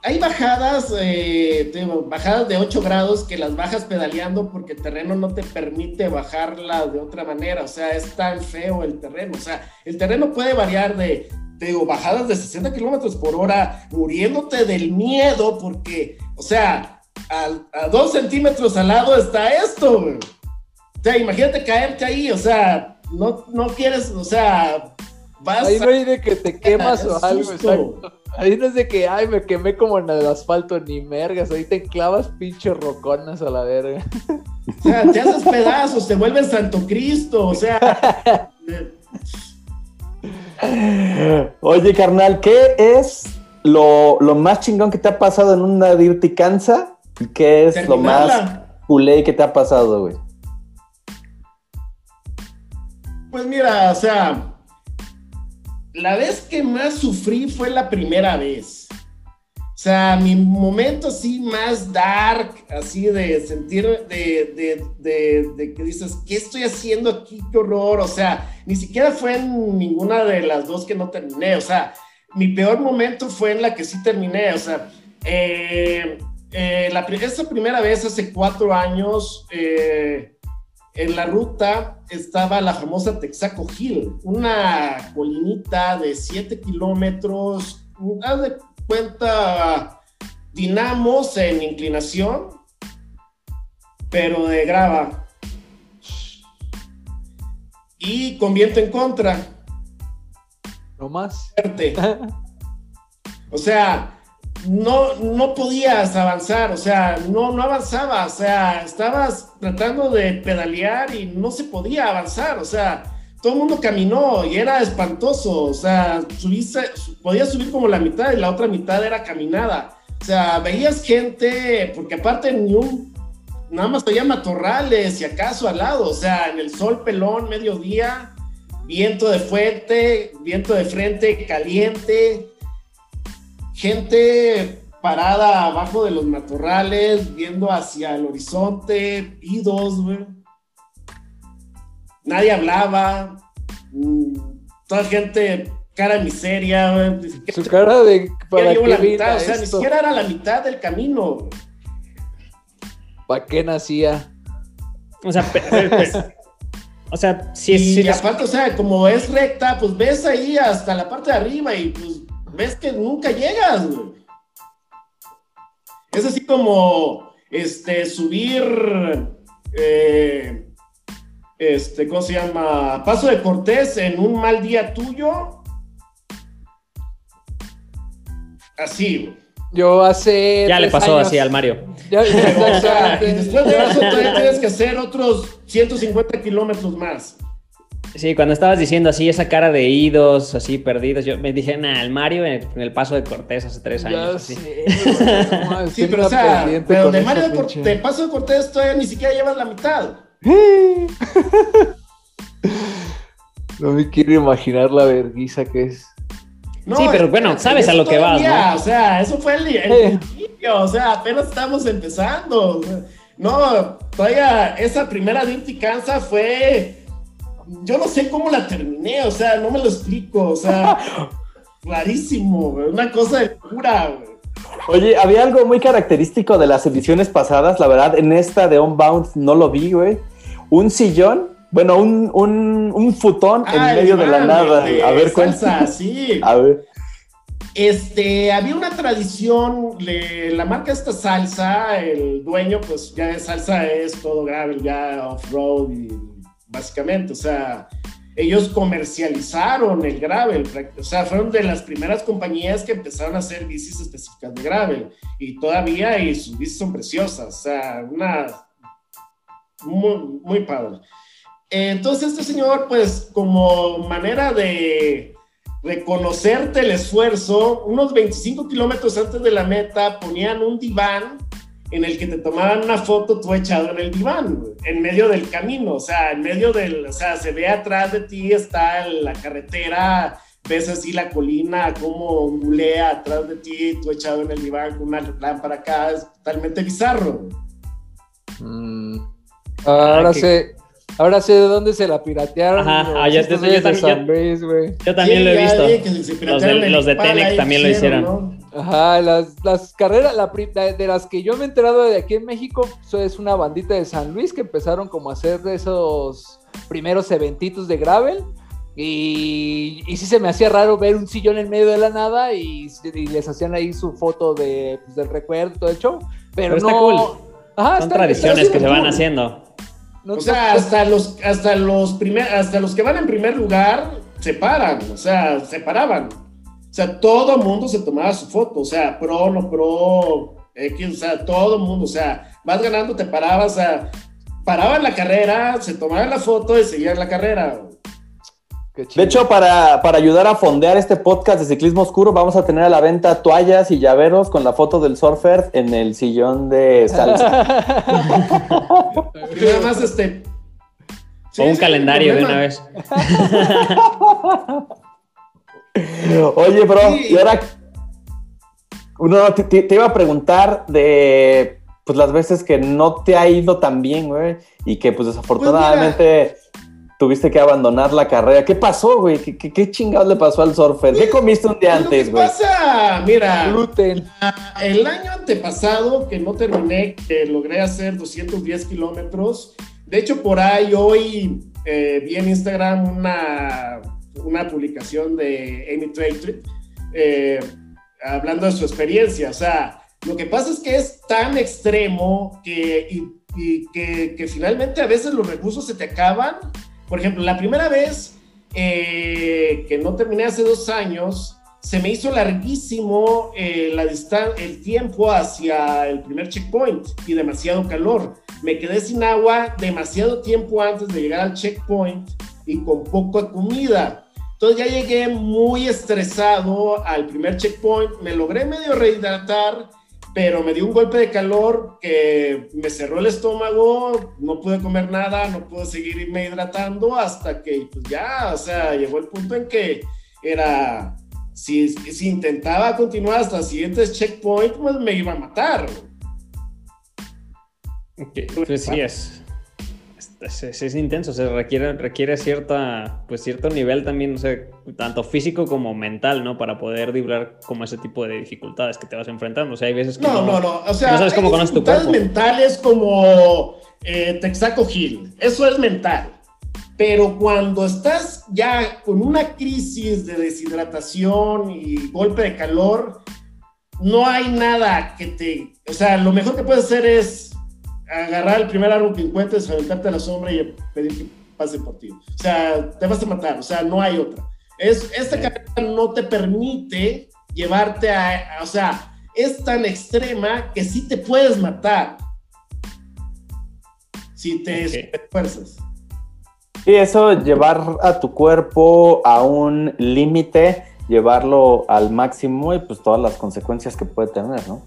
hay bajadas, eh, digo, bajadas de 8 grados que las bajas pedaleando porque el terreno no te permite bajarla de otra manera, o sea, es tan feo el terreno, o sea, el terreno puede variar de, digo, bajadas de 60 kilómetros por hora, muriéndote del miedo porque, o sea, al- a, dos centímetros al lado está esto. O sea, imagínate caerte ahí, o sea, no, no quieres, o sea, vas Ahí a- no hay de que te quemas o *laughs* algo, exacto. Ahí no es de que, ay, me quemé como en el asfalto, ni mergas. Ahí te clavas pinche roconas a la verga. O sea, te haces pedazos, te vuelves Santo Cristo, o sea. Oye, carnal, ¿qué es lo, lo más chingón que te ha pasado en una Dirty Cansa? ¿Y qué es lo más culé que te ha pasado, güey? Pues mira, o sea, la vez que más sufrí fue la primera vez. O sea, mi momento así más dark, así de sentir, de, de, de, que dices, ¿qué estoy haciendo aquí? ¡Qué horror! O sea, ni siquiera fue en ninguna de las dos que no terminé. O sea, mi peor momento fue en la que sí terminé. O sea, eh, eh, primera vez hace cuatro años, eh, en la ruta estaba la famosa Texaco Hill, una colinita de 7 kilómetros, haz de cuenta dinamos en inclinación, pero de grava. Y con viento en contra, No más. *laughs* O sea, no, no podías avanzar, o sea, no, no avanzaba, o sea, estabas tratando de pedalear y no se podía avanzar, o sea, todo el mundo caminó y era espantoso, o sea, subiste, podías subir como la mitad y la otra mitad era caminada, o sea, veías gente, porque aparte ni un, nada más veía matorrales y acaso al lado, o sea, en el sol pelón, mediodía, viento de fuente, viento de frente, caliente, gente parada abajo de los matorrales, viendo hacia el horizonte, idos, güey. Nadie hablaba, mm, toda gente, cara de miseria, güey. Su cara de. ¿Para qué la mitad, a o sea, ni siquiera era la mitad del camino. güey. ¿Para qué nacía? O sea, pe- *laughs* o sea, sí, y sí, les- aparte, o sea, como es recta, pues ves ahí hasta la parte de arriba y pues ves que nunca llegas, güey. Es así como, este, subir, eh, este, ¿cómo se llama? Paso de Cortés en un mal día tuyo. Así, güey. Yo hace. ya le pasó años- así al Mario. Ya, ya, Pero, o sea, exactamente. y después de eso todavía tienes que hacer otros 150 kilómetros más. Sí, cuando estabas diciendo así esa cara de idos, así perdidos, yo me dije, nah, el Mario en el, en el paso de Cortés hace tres años. así. sé, güey, no mames, *laughs* Sí, pero o sea, pero de Mario pinche. de Paso de Cortés todavía ni siquiera llevas la mitad. *laughs* No me quiero imaginar la vergüenza que es. sí, pero bueno, sabes a lo que vas, ¿no? O sea, eso fue el, el o sea, apenas estamos empezando. No, todavía esa primera Dirty Kansas fue. Yo no sé cómo la terminé, o sea, no me lo explico, o sea, *laughs* rarísimo, una cosa de pura, Oye, había algo muy característico de las ediciones pasadas, la verdad, en esta de Unbound no lo vi, güey. Un sillón, bueno, un, un, un futón en medio de la nada. a ver, cuenta. Sí. A ver. Este, había una tradición, la marca esta salsa, el dueño, pues ya de salsa es todo gravel, ya off-road y básicamente, o sea, ellos comercializaron el gravel, o sea, fueron de las primeras compañías que empezaron a hacer bicis específicas de gravel y todavía y sus bicis son preciosas, o sea, una muy, muy padre. Entonces este señor, pues como manera de reconocerte el esfuerzo, unos 25 kilómetros antes de la meta ponían un diván en el que te tomaban una foto tú echado en el diván, en medio del camino, o sea, en medio del, o sea, se ve atrás de ti, está la carretera, ves así la colina, como ondulea atrás de ti, tú echado en el diván con una lámpara acá, es totalmente bizarro. Mm. Ahora ah, sé, Ahora sé de dónde se la piratearon. Ajá, ah, ya te, yo, también, yo, también lo he visto. los de, los de también lo hicieron. Ajá, las, las carreras, la, de las que yo me he enterado de aquí en México, es una bandita de San Luis que empezaron como a hacer de esos primeros eventitos de gravel. Y, y sí se me hacía raro ver un sillón en medio de la nada y, les hacían ahí su foto de, pues, del recuerdo y todo el show. Pero, no... cool. Son tradiciones que se van haciendo o sea, hasta los, hasta los primer, hasta los que van en primer lugar se paran, o sea, se paraban. O sea, todo el mundo se tomaba su foto, o sea, pro, no pro, X, o sea, todo el mundo, o sea, vas ganando, te parabas, o sea, paraban la carrera, se tomaban la foto y seguían la carrera. De hecho, para, ayudar a fondear este podcast de ciclismo oscuro, vamos a tener a la venta toallas y llaveros con la foto del surfer en el sillón de salsa. *laughs* nada más este. o un calendario de una vez. *laughs* Oye, bro, y ahora uno te, iba a preguntar de pues las veces que no te ha ido tan bien, güey, y que pues desafortunadamente tuviste que abandonar la carrera. ¿Qué pasó, güey? ¿Qué, qué, chingados le pasó al surfer? ¿Qué comiste un día antes, güey? ¿Qué pasa? Mira, gluten. El año antepasado que no terminé, que logré hacer 210 kilómetros. De hecho, por ahí hoy eh, vi en Instagram una, una publicación de Amy Traitor eh, hablando de su experiencia. O sea, lo que pasa es que es tan extremo que, y que, que finalmente a veces los recursos se te acaban por ejemplo, la primera vez eh, que no terminé hace dos años, se me hizo larguísimo eh, la el tiempo hacia el primer checkpoint y demasiado calor. Me quedé sin agua demasiado tiempo antes de llegar al checkpoint y con poca comida. Entonces ya llegué muy estresado al primer checkpoint, me logré medio rehidratar pero me dio un golpe de calor que me cerró el estómago, no pude comer nada, no pude seguirme hidratando hasta que pues ya, o sea, llegó el punto en que era, si, si intentaba continuar hasta el siguiente checkpoint, pues me iba a matar. Okay. Pues sí es es, intenso, se requiere, requiere cierta, pues cierto nivel también, no sé, tanto físico como mental, ¿no? Para poder vibrar como ese tipo de dificultades que te vas enfrentando. O sea, hay veces que no, no, no, o sea, no sabes cómo conoces tu cuerpo. mentales como eh, Texaco Hill, eso es mental. Pero cuando estás ya con una crisis de deshidratación y golpe de calor, no hay nada que te, o sea, lo mejor que puedes hacer es agarrar el primer árbol que encuentres, aventarte a la sombra y pedir que pase por ti. O sea, te vas a matar, o sea, no hay otra. Es, esta carrera no te permite llevarte a, o sea, es tan extrema que sí te puedes matar si te esfuerzas. Y eso, llevar a tu cuerpo a un límite, llevarlo al máximo y pues todas las consecuencias que puede tener, ¿no?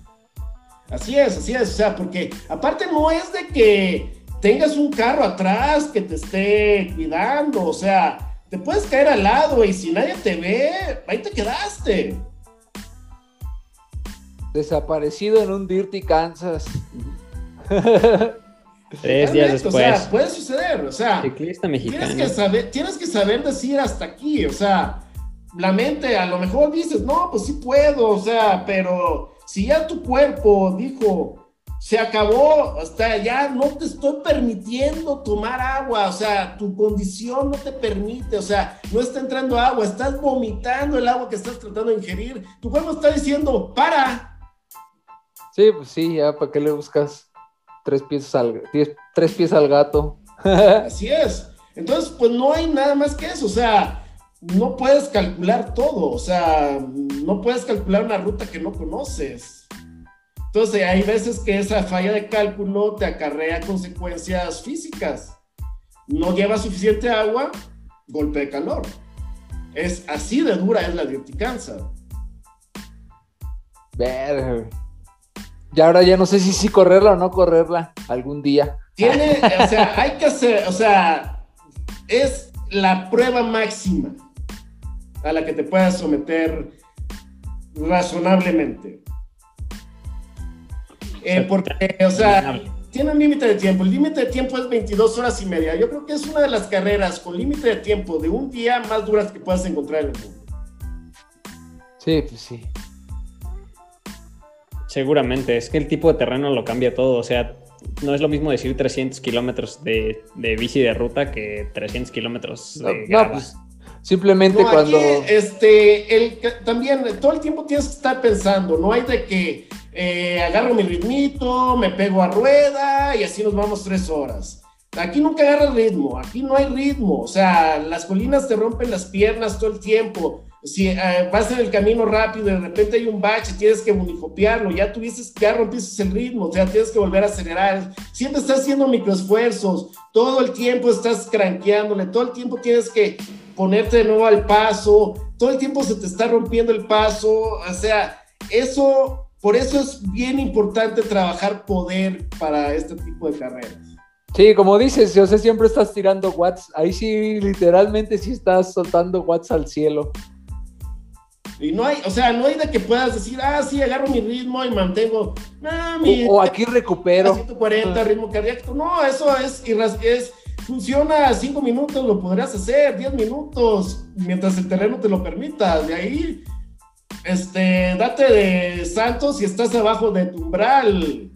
Así es, así es, o sea, porque aparte no es de que tengas un carro atrás que te esté cuidando, o sea, te puedes caer al lado y si nadie te ve, ahí te quedaste. Desaparecido en un Dirty Kansas. Tres días después. O sea, puede suceder. O sea, Ciclista mexicano. Tienes que, saber, tienes que saber decir hasta aquí. O sea, la mente, a lo mejor dices, no, pues sí puedo. O sea, pero si ya tu cuerpo dijo, se acabó, hasta ya no te estoy permitiendo tomar agua, o sea, tu condición no te permite, o sea, no está entrando agua, estás vomitando el agua que estás tratando de ingerir, tu cuerpo está diciendo, para. Sí, pues sí, ya, ¿para qué le buscas? tres pies al, tres pies al gato. *laughs* Así es. Entonces, pues no hay nada más que eso. O sea, no puedes calcular todo. O sea, no puedes calcular una ruta que no conoces. Entonces, hay veces que esa falla de cálculo te acarrea consecuencias físicas. No lleva suficiente agua, golpe de calor. Es así de dura es la diurticanza. Ver, y ahora ya no sé si sí correrla o no correrla algún día. Tiene, *laughs* o sea, hay que hacer, o sea, es la prueba máxima a la que te puedas someter razonablemente. Eh, porque, o sea, tiene un límite de tiempo. El límite de tiempo es 22 horas y media. Yo creo que es una de las carreras con límite de tiempo de un día más duras que puedas encontrar en el mundo. Sí, pues sí. Seguramente, es que el tipo de terreno lo cambia todo, o sea, no es lo mismo decir 300 kilómetros de, bici de ruta que 300 kilómetros de no, pues, simplemente cuando... este, el, también todo el tiempo tienes que estar pensando, no hay de que eh, agarro mi ritmito, me pego a rueda y así nos vamos tres horas. Aquí nunca agarra ritmo, aquí no hay ritmo, o sea, las colinas te rompen las piernas todo el tiempo si eh, vas en el camino rápido y de repente hay un bache, tienes que unicopiarlo, ya tuviste, ya rompiste el ritmo, o sea, tienes que volver a acelerar. Siempre estás haciendo microesfuerzos, todo el tiempo estás cranqueándole, todo el tiempo tienes que ponerte de nuevo al paso, todo el tiempo se te está rompiendo el paso, o sea, eso, por eso es bien importante trabajar poder para este tipo de carreras. Sí, como dices, yo sé, siempre estás tirando watts. Ahí sí, literalmente sí estás soltando watts al cielo. Y no hay, o sea, no hay de que puedas decir, ah, sí, agarro mi ritmo y mantengo. o, aquí recupero. 140, ritmo cardíaco. No, eso es, es funciona 5 minutos, lo podrías hacer, 10 minutos, mientras el terreno te lo permita. De ahí, este, date de santos si estás abajo de tu umbral.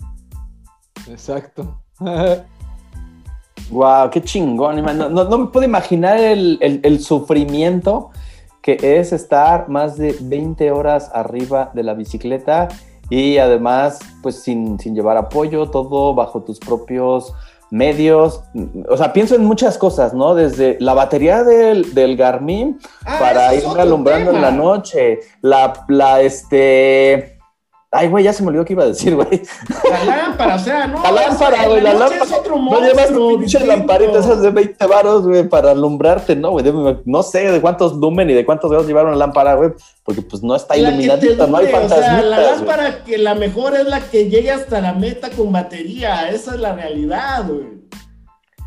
Exacto. *laughs* wow, qué chingón, no, no, me puedo imaginar el, el, el sufrimiento que es estar más de 20 horas arriba de la bicicleta y además pues sin, llevar apoyo, todo bajo tus propios medios. O sea, pienso en muchas cosas, ¿no? Desde la batería del, del Garmin ah, para ir alumbrando en la noche, la, la, este Ay, güey, ya se me olvidó qué iba a decir, güey. La lámpara, o sea, no. La lámpara, güey, la, lámpara. Es otro no llevas tu pinche lamparita esas de 20 varos, güey, para alumbrarte, ¿no, güey? No sé de cuántos lumen y de cuántos dedos llevaron la lámpara, güey, porque pues no está iluminadita, no hay fantasmitas. O sea, la lámpara que la mejor es la que llegue hasta la meta con batería. Esa es la realidad, güey.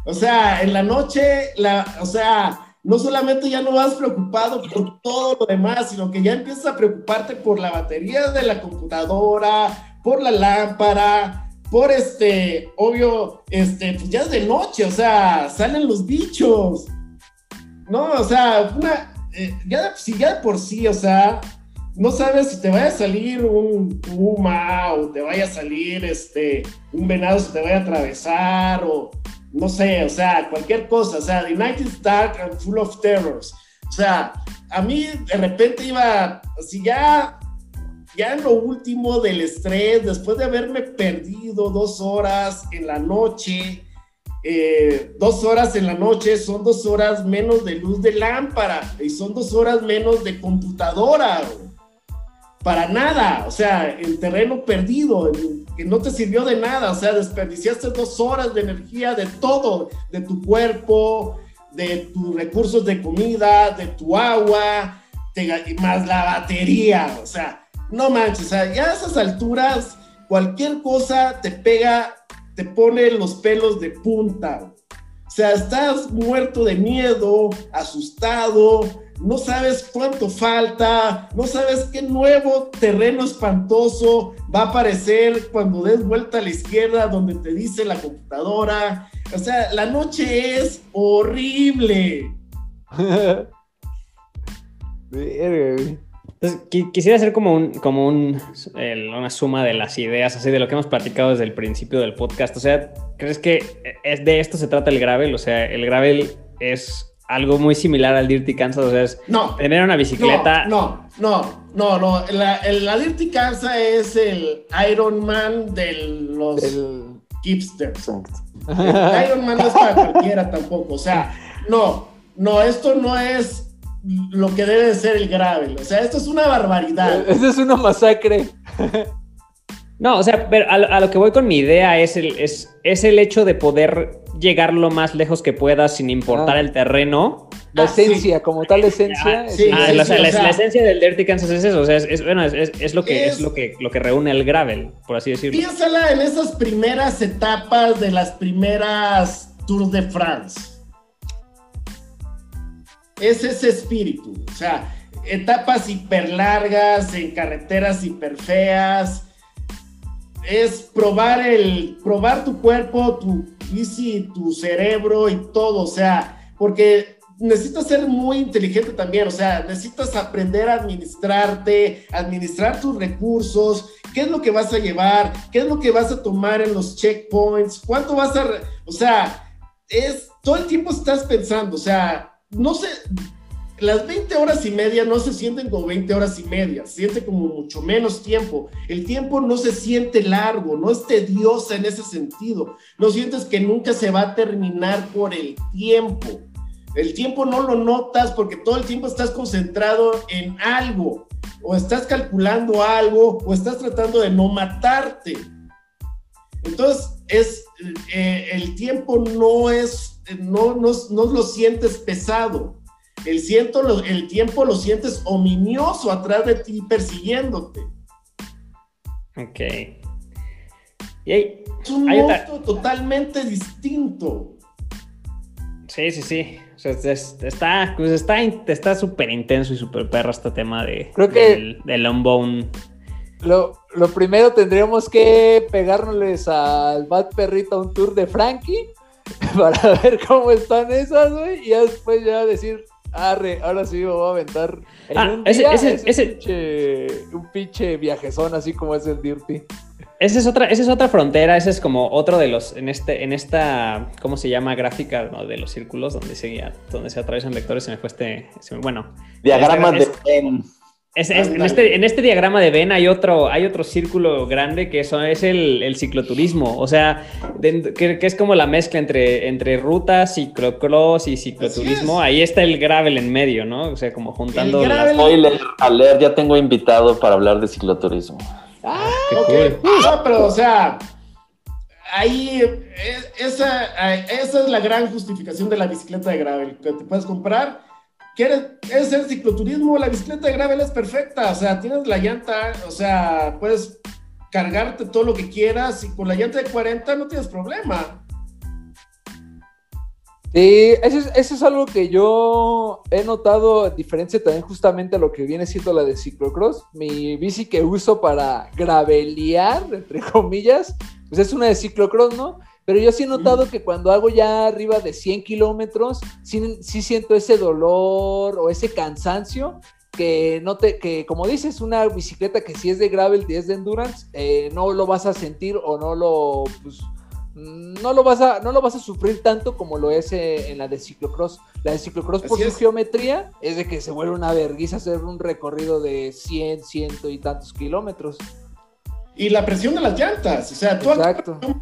O sea, en la noche, la, o sea no solamente ya no vas preocupado por todo lo demás, sino que ya empiezas a preocuparte por la batería de la computadora, por la lámpara, por este, obvio, este, pues ya es de noche, o sea, salen los bichos. No, o sea, una, eh, ya, si ya de por sí, o sea, no sabes si te vaya a salir un puma o te vaya a salir este, un venado si te vaya a atravesar o no sé, o sea, cualquier cosa, o sea, The Night Dark and Full of Terrors. O sea, a mí de repente iba, así ya, ya en lo último del estrés, después de haberme perdido dos horas en la noche, eh, dos horas en la noche son dos horas menos de luz de lámpara y son dos horas menos de computadora para nada, o sea, en terreno perdido, que no te sirvió de nada, o sea, desperdiciaste dos horas de energía de todo, de tu cuerpo, de tus recursos de comida, de tu agua, más la batería, o sea, no manches, o sea, ya a esas alturas, cualquier cosa te pega, te pone los pelos de punta. O sea, estás muerto de miedo, asustado, no sabes cuánto falta, no sabes qué nuevo terreno espantoso va a aparecer cuando des vuelta a la izquierda donde te dice la computadora. O sea, la noche es horrible. *laughs* Entonces, quisiera hacer como un, como un, una suma de las ideas, así de lo que hemos platicado desde el principio del podcast. O sea, ¿crees que es de esto se trata el gravel? O sea, el gravel es algo muy similar al Dirty Kansas, o sea, es no, tener una bicicleta. No, no, no, no, La, Dirty Kansas es el Iron Man de los el... hipsters. El *laughs* Iron Man no es para cualquiera tampoco, o sea, no, no, esto no es lo que debe ser el gravel. O sea, esto es una barbaridad. *laughs* Esto es una masacre. No, o sea, pero a, lo que voy con mi idea es el, es, es el hecho de poder llegar lo más lejos que puedas sin importar ah. el terreno. La ah, esencia, como tal esencia. sí, la, esencia del Dirty Kansas es eso, o sea, es, bueno, es, lo que es, lo que lo que reúne el gravel, por así decirlo. Piénsala en esas primeras etapas de las primeras Tours de France es ese espíritu. O sea, etapas hiper largas, en carreteras hiper feas. Es probar el, probar tu cuerpo, tu bici, tu cerebro y todo. O sea, porque necesitas ser muy inteligente también. O sea, necesitas aprender a administrarte, administrar tus recursos. ¿Qué es lo que vas a llevar? ¿Qué es lo que vas a tomar en los checkpoints? ¿Cuánto vas a.? O sea, es. Todo el tiempo estás pensando, o sea, no sé, las 20 horas y media no se sienten como 20 horas y media, se siente como mucho menos tiempo. El tiempo no se siente largo, no es tediosa en ese sentido. No sientes que nunca se va a terminar por el tiempo. El tiempo no lo notas porque todo el tiempo estás concentrado en algo, o estás calculando algo, o estás tratando de no matarte. Entonces, es, eh, el tiempo no es no, no, lo sientes pesado. El, siento, el tiempo lo sientes ominioso atrás de ti persiguiéndote. Ok. es un monstruo totalmente distinto. Sí, sí, sí. está pues está súper intenso y súper perro este tema de, Creo que del, unbound. Lo, lo primero tendríamos que pegárnosles al Bad Perrito un tour de Frankie *laughs* para ver cómo están esas, güey, y después ya decir, arre, ahora sí me voy a aventar en ah, un ese, ese, un pinche viajezón así como es el Dirty. Esa es otra, esa es otra frontera, ese es como otro de los, en este, en esta, ¿cómo se llama? Gráfica de los círculos donde se, donde se atraviesan vectores, se me fue este, bueno. Diagramas de en, este, en, este, diagrama de Venn hay otro, hay otro círculo grande que eso es el, cicloturismo, o sea, que, es como la mezcla entre, entre ruta, ciclocross y cicloturismo. Ahí está el gravel en medio, ¿no? O sea, como juntando... Las... Spoiler, leer ya tengo invitado para hablar de cicloturismo. Ah, ok. No, pero o sea, ahí esa, esa es la gran justificación de la bicicleta de gravel, que te puedes comprar ¿Quieres es el cicloturismo? La bicicleta de gravel es perfecta. O sea, tienes la llanta, o sea, puedes cargarte todo lo que quieras y con la llanta de 40 no tienes problema. Sí, eso es, eso es algo que yo he notado, diferencia también justamente a lo que viene siendo la de ciclocross. Mi bici que uso para gravelear, entre comillas, pues es una de ciclocross, ¿no? Pero yo sí he notado que cuando hago ya arriba de 100 kilómetros, sí, siento ese dolor o ese cansancio que no te, que como dices, una bicicleta que si es de gravel y es de endurance, eh, no lo vas a sentir o no lo, pues, no lo vas a, no lo vas a sufrir tanto como lo es eh, en la de ciclocross. La de ciclocross por su geometría es de que se vuelve una vergüenza hacer un recorrido de 100, ciento y tantos kilómetros y la presión de las llantas. O sea, tú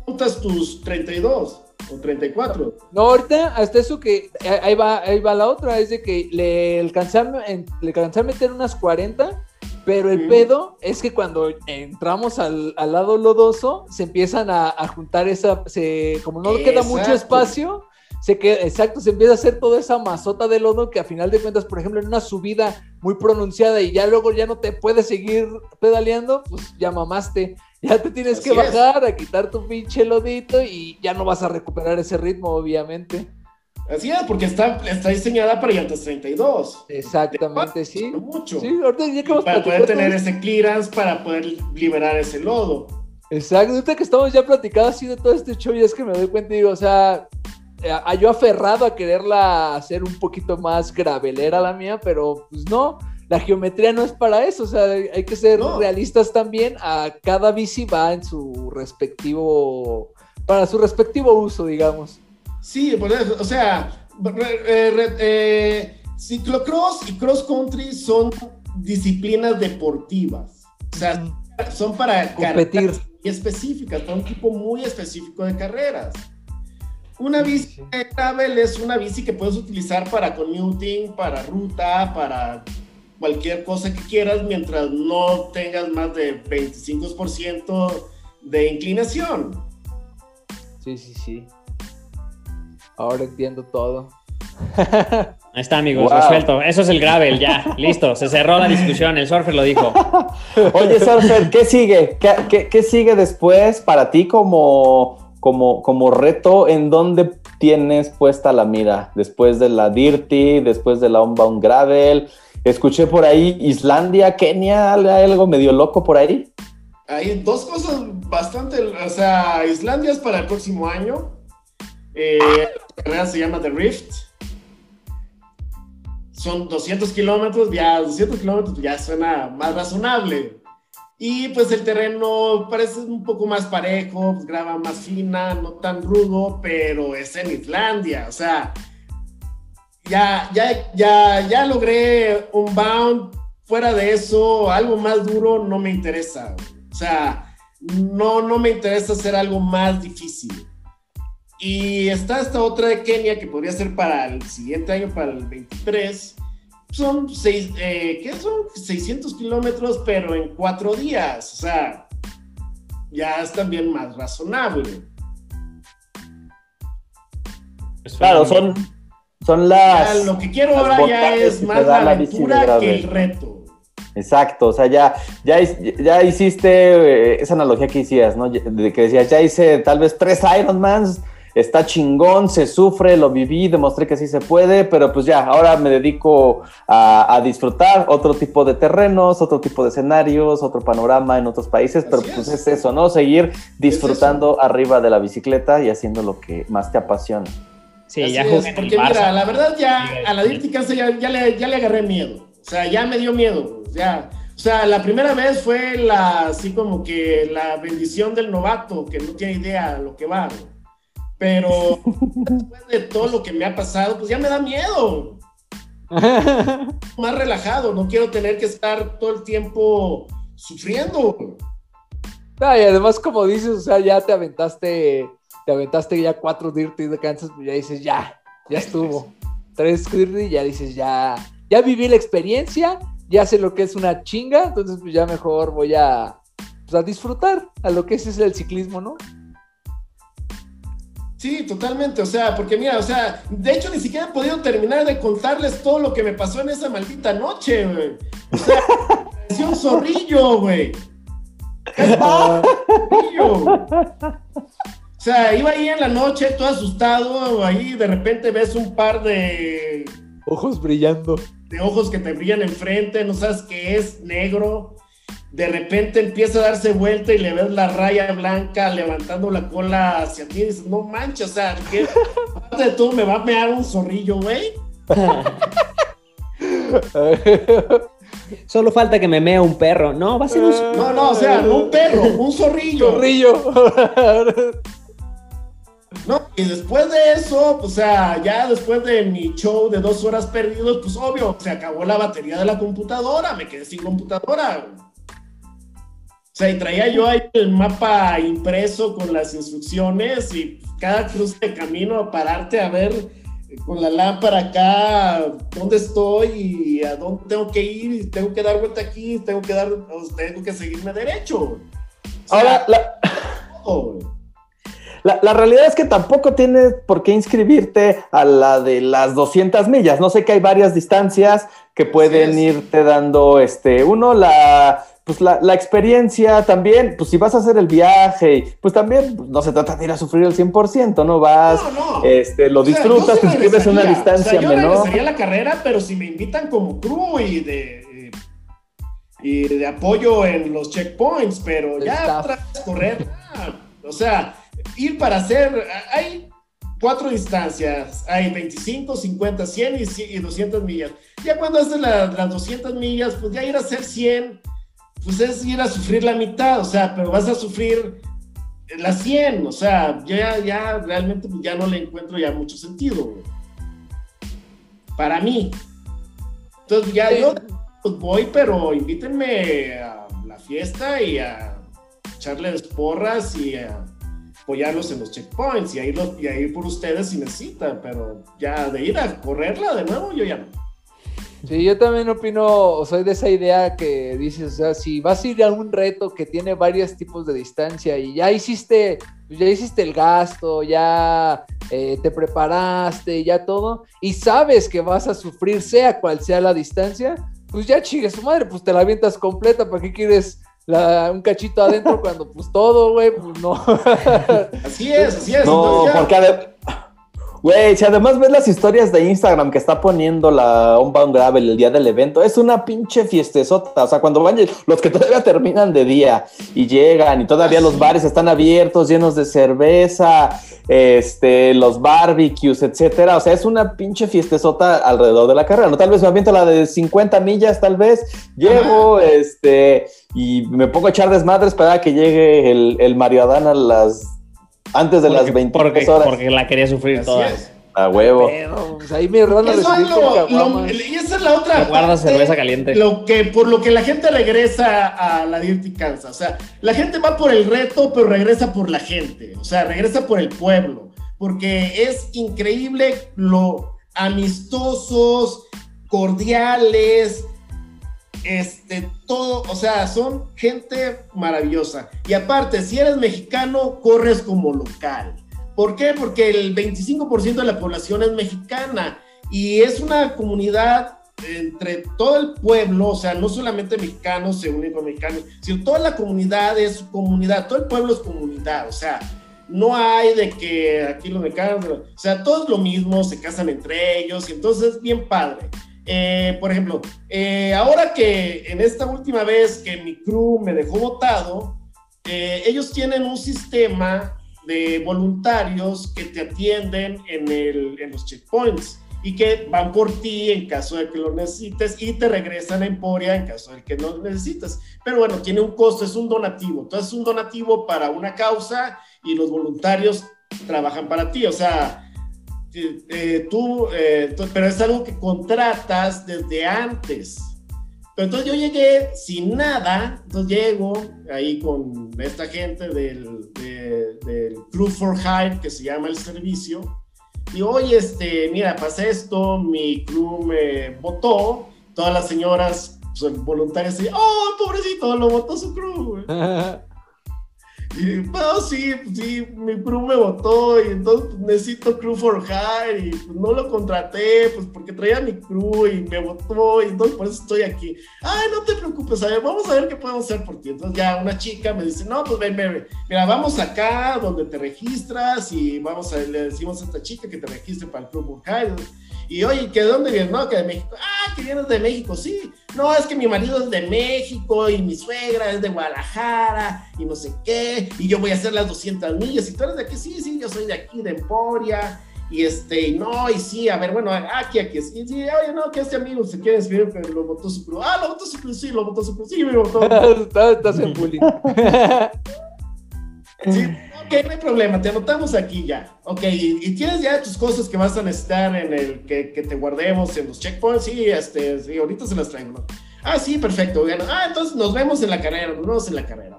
montas tus 32 o 34. No, ahorita hasta eso que eh, ahí va, ahí va la otra, es de que le alcancé a, le a meter unas 40, pero el pedo es que cuando entramos al, lado lodoso, se empiezan a, juntar esa, se, como no queda mucho espacio, se queda, exacto, se empieza a hacer toda esa mazota de lodo que a final de cuentas, por ejemplo, en una subida muy pronunciada y ya luego ya no te puedes seguir pedaleando, pues ya mamaste. Ya te tienes que bajar a quitar tu pinche lodito y ya no vas a recuperar ese ritmo, obviamente. Así es, porque está, está diseñada para llantas 32. Exactamente, sí. Mucho. Sí, ahorita ya que para poder tener todo ese clearance, para poder liberar ese lodo. Exacto, ahorita que estamos ya platicando así de todo este show, y es que me doy cuenta y digo, o sea, a- yo aferrado a quererla hacer un poquito más gravelera la mía, pero pues no, la geometría no es para eso, o sea, hay que ser No. realistas también, a cada bici va en su respectivo, para su respectivo uso, digamos. Sí, por eso, o sea, re- eh, re- eh, ciclocross y cross country son disciplinas deportivas. O sea, son para Competir. muy específicas, para un tipo muy específico de carreras. Una bici Sí. gravel es una bici que puedes utilizar para commuting, para ruta, para cualquier cosa que quieras, mientras no tengas más de 25% de inclinación. Sí, sí, sí. Ahora entiendo todo. *laughs* Ahí está, amigos, Wow. resuelto. Eso es el gravel, ya, listo. Se cerró la discusión, el surfer lo dijo. Oye, Surfer, ¿qué sigue? ¿Qué, qué- qué sigue después para ti como, como, como reto? ¿En dónde tienes puesta la mira? Después de la Dirty, después de la Unbound Gravel. Escuché por ahí Islandia, Kenia, algo medio loco por ahí. Hay dos cosas bastante, o sea, Islandia es para el próximo año. Eh, la carrera se llama The Rift. Son 200 kilómetros, ya 200 kilómetros ya suena más razonable. Y pues el terreno parece un poco más parejo, pues, grava más fina, no tan rudo, pero es en Islandia, o sea, ya, ya, ya, ya logré un bound. Fuera de eso, algo más duro no me interesa. O sea, no, no me interesa hacer algo más difícil. Y está esta otra de Kenia que podría ser para el siguiente año, para el 23. Son, seis, eh, ¿qué son? 600 kilómetros, pero en cuatro días. O sea, ya es también más razonable. Claro, son, son Ya, las... lo que quiero ahora ya es más la aventura que el reto. Exacto, o sea, ya, ya, ya hiciste eh, esa analogía que hacías, ¿no? De que decías, ya hice tal vez tres Ironmans, está chingón, se sufre, lo viví, demostré que sí se puede, pero pues ya, ahora me dedico a, a disfrutar otro tipo de terrenos, otro tipo de escenarios, otro panorama en otros países, pero Así pues es. es eso, ¿no? Seguir disfrutando arriba de la bicicleta y haciendo lo que más te apasiona. Sí, Así ya es, porque mira, Barça. la verdad ya a la Dirty ya, ya, le, ya le agarré miedo. O sea, ya me dio miedo. Ya. O sea, la primera vez fue la, así como que la bendición del novato, que no tiene idea de lo que va. güey. Pero después de todo lo que me ha pasado, pues ya me da miedo. *laughs* Más relajado, no quiero tener que estar todo el tiempo sufriendo. güey. Ah, y además, como dices, o sea, ya te aventaste, te aventaste ya cuatro Dirty de Kansas, pues ya dices, ya, ya estuvo. Tres Dirty, ya dices, ya, ya viví la experiencia, ya sé lo que es una chinga, entonces pues ya mejor voy a, pues, a disfrutar a lo que es, es el ciclismo, ¿no? Sí, totalmente. O sea, porque mira, o sea, de hecho ni siquiera he podido terminar de contarles todo lo que me pasó en esa maldita noche, güey. O sea, parecía un zorrillo, güey. O sea, iba ahí en la noche todo asustado, ahí de repente ves un par de, Ojos brillando. de ojos que te brillan enfrente, no sabes qué es, negro. De repente empieza a darse vuelta y le ves la raya blanca levantando la cola hacia ti y dices, no manches, o sea, ¿qué aparte de todo me va a mear un zorrillo, güey? *laughs* Solo falta que me mea un perro. No, va a ser un... No, no, o sea, no un perro, un zorrillo. Chorrillo. *laughs* No, y después de eso, o sea, ya después de mi show de dos horas perdidos, pues obvio, se acabó la batería de la computadora, me quedé sin computadora. O sea, y traía yo ahí el mapa impreso con las instrucciones y cada cruce de camino a pararte a ver eh, con la lámpara acá dónde estoy y a dónde tengo que ir y tengo que dar vuelta aquí, tengo que dar, tengo que seguirme derecho. O sea, Ahora, la. La, la realidad es que tampoco tienes por qué inscribirte a la de las 200 millas. No sé que hay varias distancias que pueden irte dando, este, uno, la, pues la, la, experiencia también, pues si vas a hacer el viaje, pues también pues, no se trata de ir a sufrir el 100%, ¿no? Vas, no, no. Este, lo disfrutas, te inscribes a una distancia o sea, yo menor. la carrera, pero si me invitan como crew y de, y de apoyo en los checkpoints, pero ya otra vez correr, o sea, ir para hacer, hay cuatro distancias, hay 25, 50, 100 y, 200 millas. Ya cuando haces las 200 millas, pues ya ir a hacer 100 pues es ir a sufrir la mitad, o sea, pero vas a sufrir las 100, o sea, ya, ya realmente ya no le encuentro ya mucho sentido, Para mí. Entonces ya yo pues voy, pero invítenme a la fiesta y a echarles porras y a apoyarlos en los checkpoints y a ir, y a ir por ustedes si necesitan, pero ya de ir a correrla de nuevo, yo ya no. Sí, yo también opino, soy de esa idea que dices, o sea, si vas a ir a un reto que tiene varios tipos de distancia y ya hiciste, ya hiciste el gasto, ya eh, te preparaste, ya todo, y sabes que vas a sufrir sea cual sea la distancia, pues ya chingue su madre, pues te la avientas completa, ¿para qué quieres un cachito adentro cuando pues todo, güey, pues no. *laughs* así es, así es. No, porque Güey, si además ves las historias de Instagram que está poniendo la Unbound Gravel el día del evento, es una pinche fiestezota. O sea, cuando van los que *laughs* todavía terminan de día y llegan y todavía los bares están abiertos, llenos de cerveza, este, los barbecues, etcétera. O sea, es una pinche fiestezota alrededor de la carrera. No, tal vez me aviento la de 50 millas, tal vez. Llego, este, y me pongo a echar desmadres para que llegue el, el Mario Adán a las antes de las 20 horas. Porque la quería sufrir toda. A huevo. pues ahí me van a Y esa es la otra. Guarda cerveza caliente. Lo que, por lo que la gente regresa a la Dirty Kansas. O sea, la gente va por el reto, pero regresa por la gente. O sea, regresa por el pueblo. Porque es increíble lo amistosos, cordiales, este, todo, o sea, son gente maravillosa. Y aparte, si eres mexicano, corres como local. ¿Por qué? Porque el 25% de la población es mexicana y es una comunidad entre todo el pueblo, o sea, no solamente mexicanos se unen con mexicanos, sino toda la comunidad es comunidad, todo el pueblo es comunidad, o sea, no hay de que aquí los mexicanos, o sea, todos lo mismo, se casan entre ellos y entonces es bien padre. Eh, por ejemplo, eh, ahora que en esta última vez que mi crew me dejó votado, eh, ellos tienen un sistema de voluntarios que te atienden en, el, en los checkpoints y que van por ti en caso de que lo necesites y te regresan a Emporia en caso de que no lo necesites. Pero bueno, tiene un costo, es un donativo. Entonces es un donativo para una causa y los voluntarios trabajan para ti. O sea, eh, tú, eh, pero es algo que contratas desde antes. Pero entonces yo llegué sin nada, entonces llego ahí con esta gente del, del Crew for Hire, que se llama el servicio, y oye, este, mira, pasa esto, mi crew me votó, todas las señoras pues, voluntarias, y, oh, pobrecito, lo votó su crew. *laughs* Y, bueno, sí, sí, mi crew me votó y entonces pues, necesito crew for hire y pues, no lo contraté, pues porque traía mi crew y me votó y entonces por eso estoy aquí. Ay, no te preocupes, a ver, vamos a ver qué podemos hacer por ti. Entonces ya una chica me dice, no, pues ven, ven, mira, vamos acá donde te registras y vamos a, le decimos a esta chica que te registre para el crew for hire. Y oye, ¿que de dónde vienes? No, que de México. Ah, que vienes de México, sí. No, es que mi marido es de México y mi suegra es de Guadalajara y no sé qué. Y yo voy a hacer las 200 millas. Y tú eres de aquí, sí, sí, yo soy de aquí, de Emporia. Y este, no, y sí, a ver, bueno, aquí, aquí, sí, sí, oye, no, que este amigo se quiere escribir, pero lo votó su club. Ah, lo votó su club, sí, lo votó su club, sí, me votó. *laughs* Estás en bullying. *laughs* sí, ok, no hay problema, te anotamos aquí ya. Ok, y, tienes ya tus cosas que vas a necesitar en el que, que te guardemos en los checkpoints. Sí, este, sí, ahorita se las traigo. ¿no? Ah, sí, perfecto. Bueno, ah, entonces nos vemos en la carrera, nos vemos en la carrera.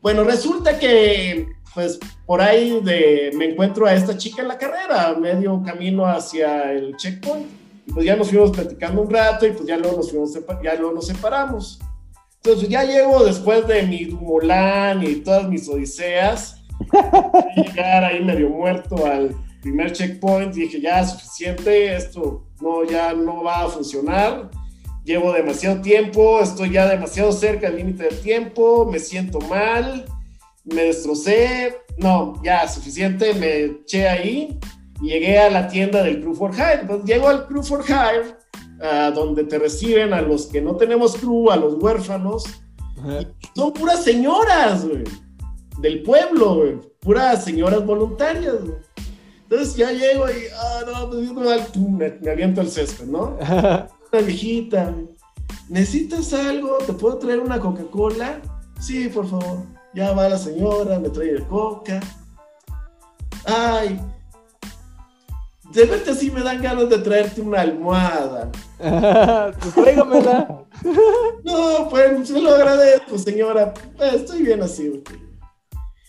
Bueno, resulta que, pues, por ahí de, me encuentro a esta chica en la carrera, medio camino hacia el checkpoint. Y pues ya nos fuimos platicando un rato y pues ya luego nos, fuimos, ya luego nos separamos. Entonces ya llego después de mi Mulan y todas mis odiseas llegar ahí medio muerto al primer checkpoint, dije, ya suficiente, esto no, ya no va a funcionar. llevo demasiado tiempo, estoy ya demasiado cerca del límite del tiempo, me siento mal, me destrocé, no, ya suficiente, me eché ahí y llegué a la tienda del Crew for Hire. Pues llego al Crew for Hire, uh, donde te reciben a los que no tenemos crew, a los huérfanos, y son puras señoras, güey, del pueblo, güey, puras señoras voluntarias, güey. Entonces ya llego y, ah, no, pues me, me aviento el césped, ¿no? *laughs* Una viejita, ¿necesitas algo? ¿Te puedo traer una Coca-Cola? Sí, por favor. Ya va la señora, me trae el coca. Ay, de verte así me dan ganas de traerte una almohada. *laughs* pues tráigamela. *laughs* no, pues se lo agradezco, señora. Estoy bien así.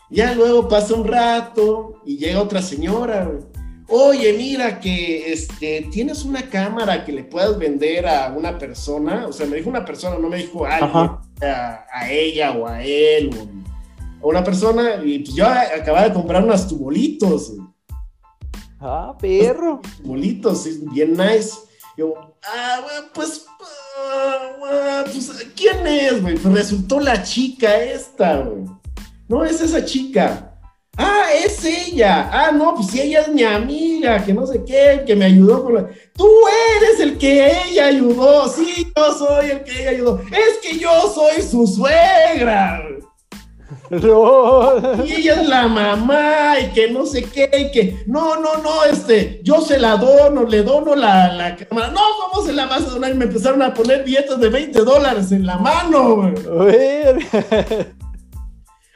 Ya luego pasa un rato y llega otra señora. Oye, mira que este, tienes una cámara que le puedas vender a una persona. O sea, me dijo una persona, no me dijo a ella o a él o a una persona. Y pues yo acababa de comprar unos tubolitos. Ah, perro. Tubolitos, bien nice. Yo, ah, pues, ah, pues, ¿quién es, güey? Pues resultó la chica esta, güey. No es esa chica. Ah, es ella. Ah, no, pues si ella es mi amiga, que no sé qué, que me ayudó con la... Tú eres el que ella ayudó. Sí, yo soy el que ella ayudó. Es que yo soy su suegra. *laughs* No. Y ella es la mamá y que no sé qué, y que no, no, no, este, yo se la dono, le dono la, la cámara. No, ¿cómo se la vas a donar? Y me empezaron a poner billetes de 20 dólares en la mano. *laughs*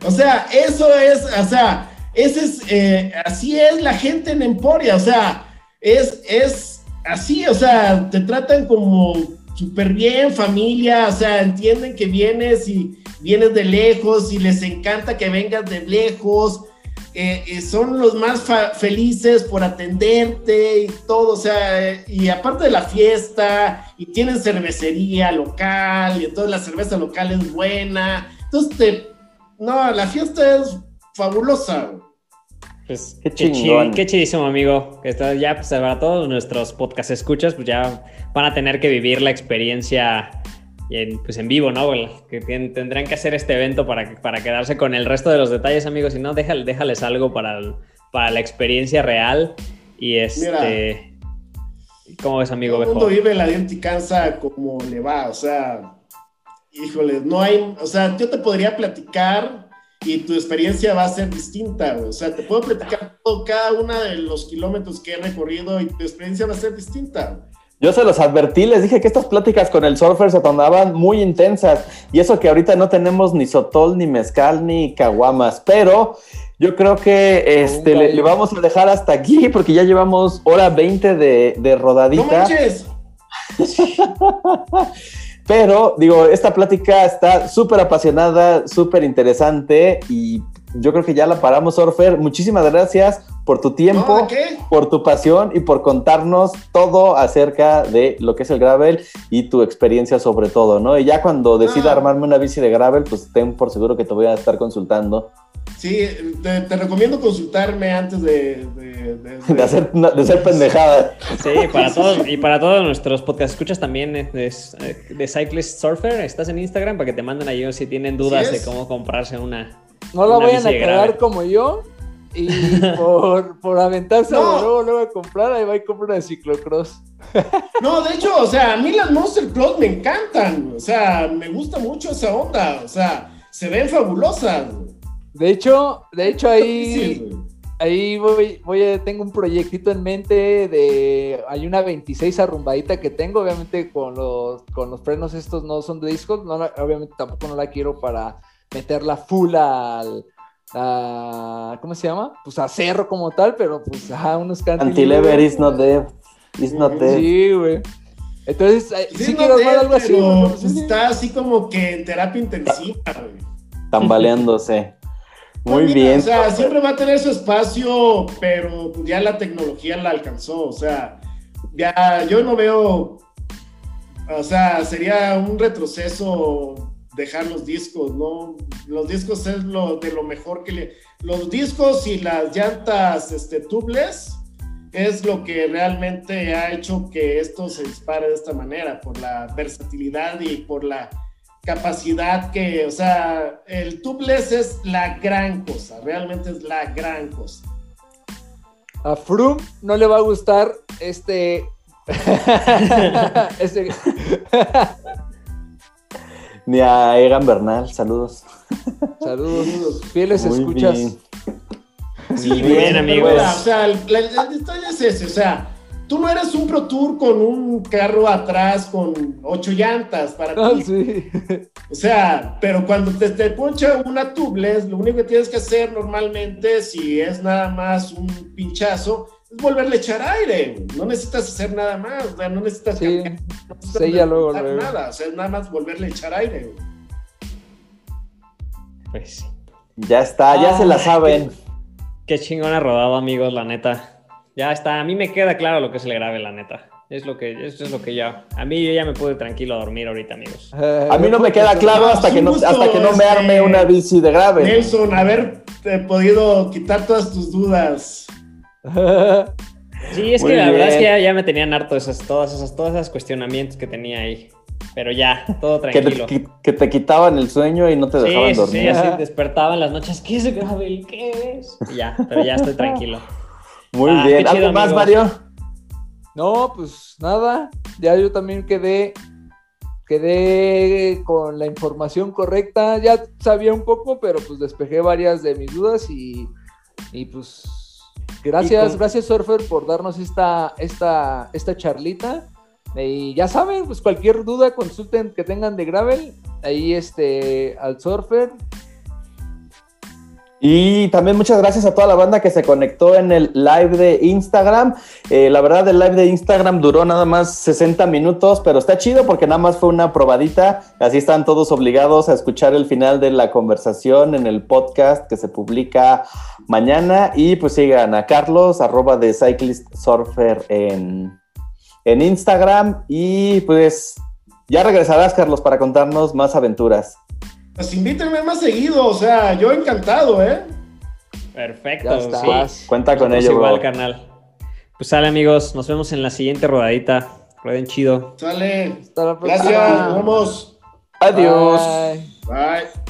O sea, eso es, o sea, ese es, eh, así es la gente en Emporia, o sea, es, es así, o sea, te tratan como súper bien, familia, o sea, entienden que vienes y vienes de lejos y les encanta que vengas de lejos, eh, eh, son los más felices por atenderte y todo, o sea, y aparte de la fiesta, y tienen cervecería local, y entonces la cerveza local es buena, entonces te, no, la fiesta es fabulosa. Pues qué, chingón. Qué, chidísimo, amigo. Esto ya, pues, para todos nuestros podcast escuchas, pues ya van a tener que vivir la experiencia en, pues en vivo, ¿no? Que tendrán que hacer este evento para, para quedarse con el resto de los detalles, amigos. Si no, déjales, déjales algo para, para la experiencia real. Y este. ¿Cómo ves, amigo? Todo el mundo vive la cansa como le va, o sea. Híjole, no hay. O sea, yo te podría platicar y tu experiencia va a ser distinta, O sea, te puedo platicar todo, cada uno de los kilómetros que he recorrido y tu experiencia va a ser distinta. Yo se los advertí, les dije que estas pláticas con el surfer se tornaban muy intensas y eso que ahorita no tenemos ni sotol, ni mezcal, ni caguamas, pero yo creo que este, le, vamos a dejar hasta aquí porque ya llevamos hora 20 de, de rodadita. ¡No manches! *laughs* Pero, digo, esta plática está súper apasionada, súper interesante y yo creo que ya la paramos, Orfer. Muchísimas gracias por tu tiempo, por tu pasión y por contarnos todo acerca de lo que es el gravel y tu experiencia sobre todo, ¿no? Y ya cuando decida ah. armarme una bici de gravel, pues ten por seguro que te voy a estar consultando Sí, te, recomiendo consultarme antes de, de, *laughs* hacer, de ser pendejada. Sí, para todos, y para todos nuestros podcast escuchas también de, de, Cyclist Surfer, estás en Instagram para que te manden ahí si tienen dudas de cómo comprarse una. No lo vayan a quedar como yo y *laughs* por, por aventarse luego, luego a comprar, ahí va y compra una ciclocross. No, de hecho, o sea, a mí las Monster Cross me encantan, o sea, me gusta mucho esa onda, o sea, se ven fabulosas. De hecho, de hecho ahí, ahí voy, voy tengo un proyectito en mente de, hay una 26 arrumbadita que tengo, obviamente con los, con los frenos estos no son de discos, obviamente tampoco no la quiero para meterla full al, ¿cómo se llama? Pues a cerro como tal, pero pues a unos cantilever. is not dead, is not dead. Sí, güey. Entonces, eh, sí, quiero armar algo así. Pues, está así como que en terapia intensiva, güey. Tambaleándose. Muy bien. O sea, siempre va a tener su espacio, pero ya la tecnología la alcanzó. O sea, ya yo no veo. O sea, sería un retroceso dejar los discos, ¿no? Los discos es lo de lo mejor que le. Los discos y las llantas este, tubeless es lo que realmente ha hecho que esto se dispare de esta manera, por la versatilidad y por la capacidad que, o sea, el tubeless es la gran cosa, realmente es la gran cosa. A Froome no le va a gustar este... *laughs* este... *laughs* Ni a Egan Bernal, saludos. Saludos, fieles Muy escuchas. bien. Sí, Muy bien, pero amigos. bueno, o sea, el- la, la historia es ese, o sea, tú no eres un Pro Tour con un carro atrás con ocho llantas para Ah, ti. sí. O sea, pero cuando te, te poncha una tubeless, lo único que tienes que hacer normalmente, si es nada más un pinchazo, es volverle a echar aire. güey. No necesitas hacer nada más, o sea, no necesitas Sí. cambiar, no necesitas Sella luego, levantar luego. nada, o sea, es nada más volverle a echar aire. güey. Pues sí. Ya está, ya se la saben. Qué chingona rodado, amigos, la neta. Ya está, a mí me queda claro lo que es el grave, la neta. Es lo que, esto es lo que ya. A mí yo ya me pude tranquilo a dormir ahorita, amigos. A mí no me queda claro hasta que no, hasta que no me este, arme una bici de grave. Nelson, haber eh, podido quitar todas tus dudas. Sí, es Muy que la verdad es que ya, ya me tenían harto esas, todas esas, todas esas cuestionamientos que tenía ahí. Pero ya, todo Que te, tranquilo. que- que te quitaban el sueño y no te Sí, dejaban sí, sí, dormir. así despertaba en las noches. ¿Qué es gravel? ¿Qué es? Y ya, pero ya estoy tranquilo. *laughs* Muy Ah, bien. chido, ¿Algo más. Mario? No, pues nada, ya yo también quedé, quedé con la información correcta, ya sabía un poco, pero pues despejé varias de mis dudas y, y pues gracias, Y con- gracias Surfer por darnos esta, esta, esta charlita. Y ya saben, pues cualquier duda, consulten que tengan de Gravel, ahí este, al Surfer. Y también muchas gracias a toda la banda que se conectó en el live de Instagram. Eh, la verdad, el live de Instagram duró nada más 60 minutos, pero está chido porque nada más fue una probadita. Así están todos obligados a escuchar el final de la conversación en el podcast que se publica mañana. Y pues sigan a Carlos, arroba de Cyclist Surfer en, en Instagram. Y pues ya regresarás, Carlos, para contarnos más aventuras. Pues invítenme más seguido, o sea, yo encantado, ¿eh? Perfecto. Ya sí. Cuenta con ello, igual, bro. carnal. Pues sale, amigos. Nos vemos en la siguiente rodadita. Rueden chido. Sale. Hasta la próxima. Gracias, nos vemos. Adiós. Bye. Bye.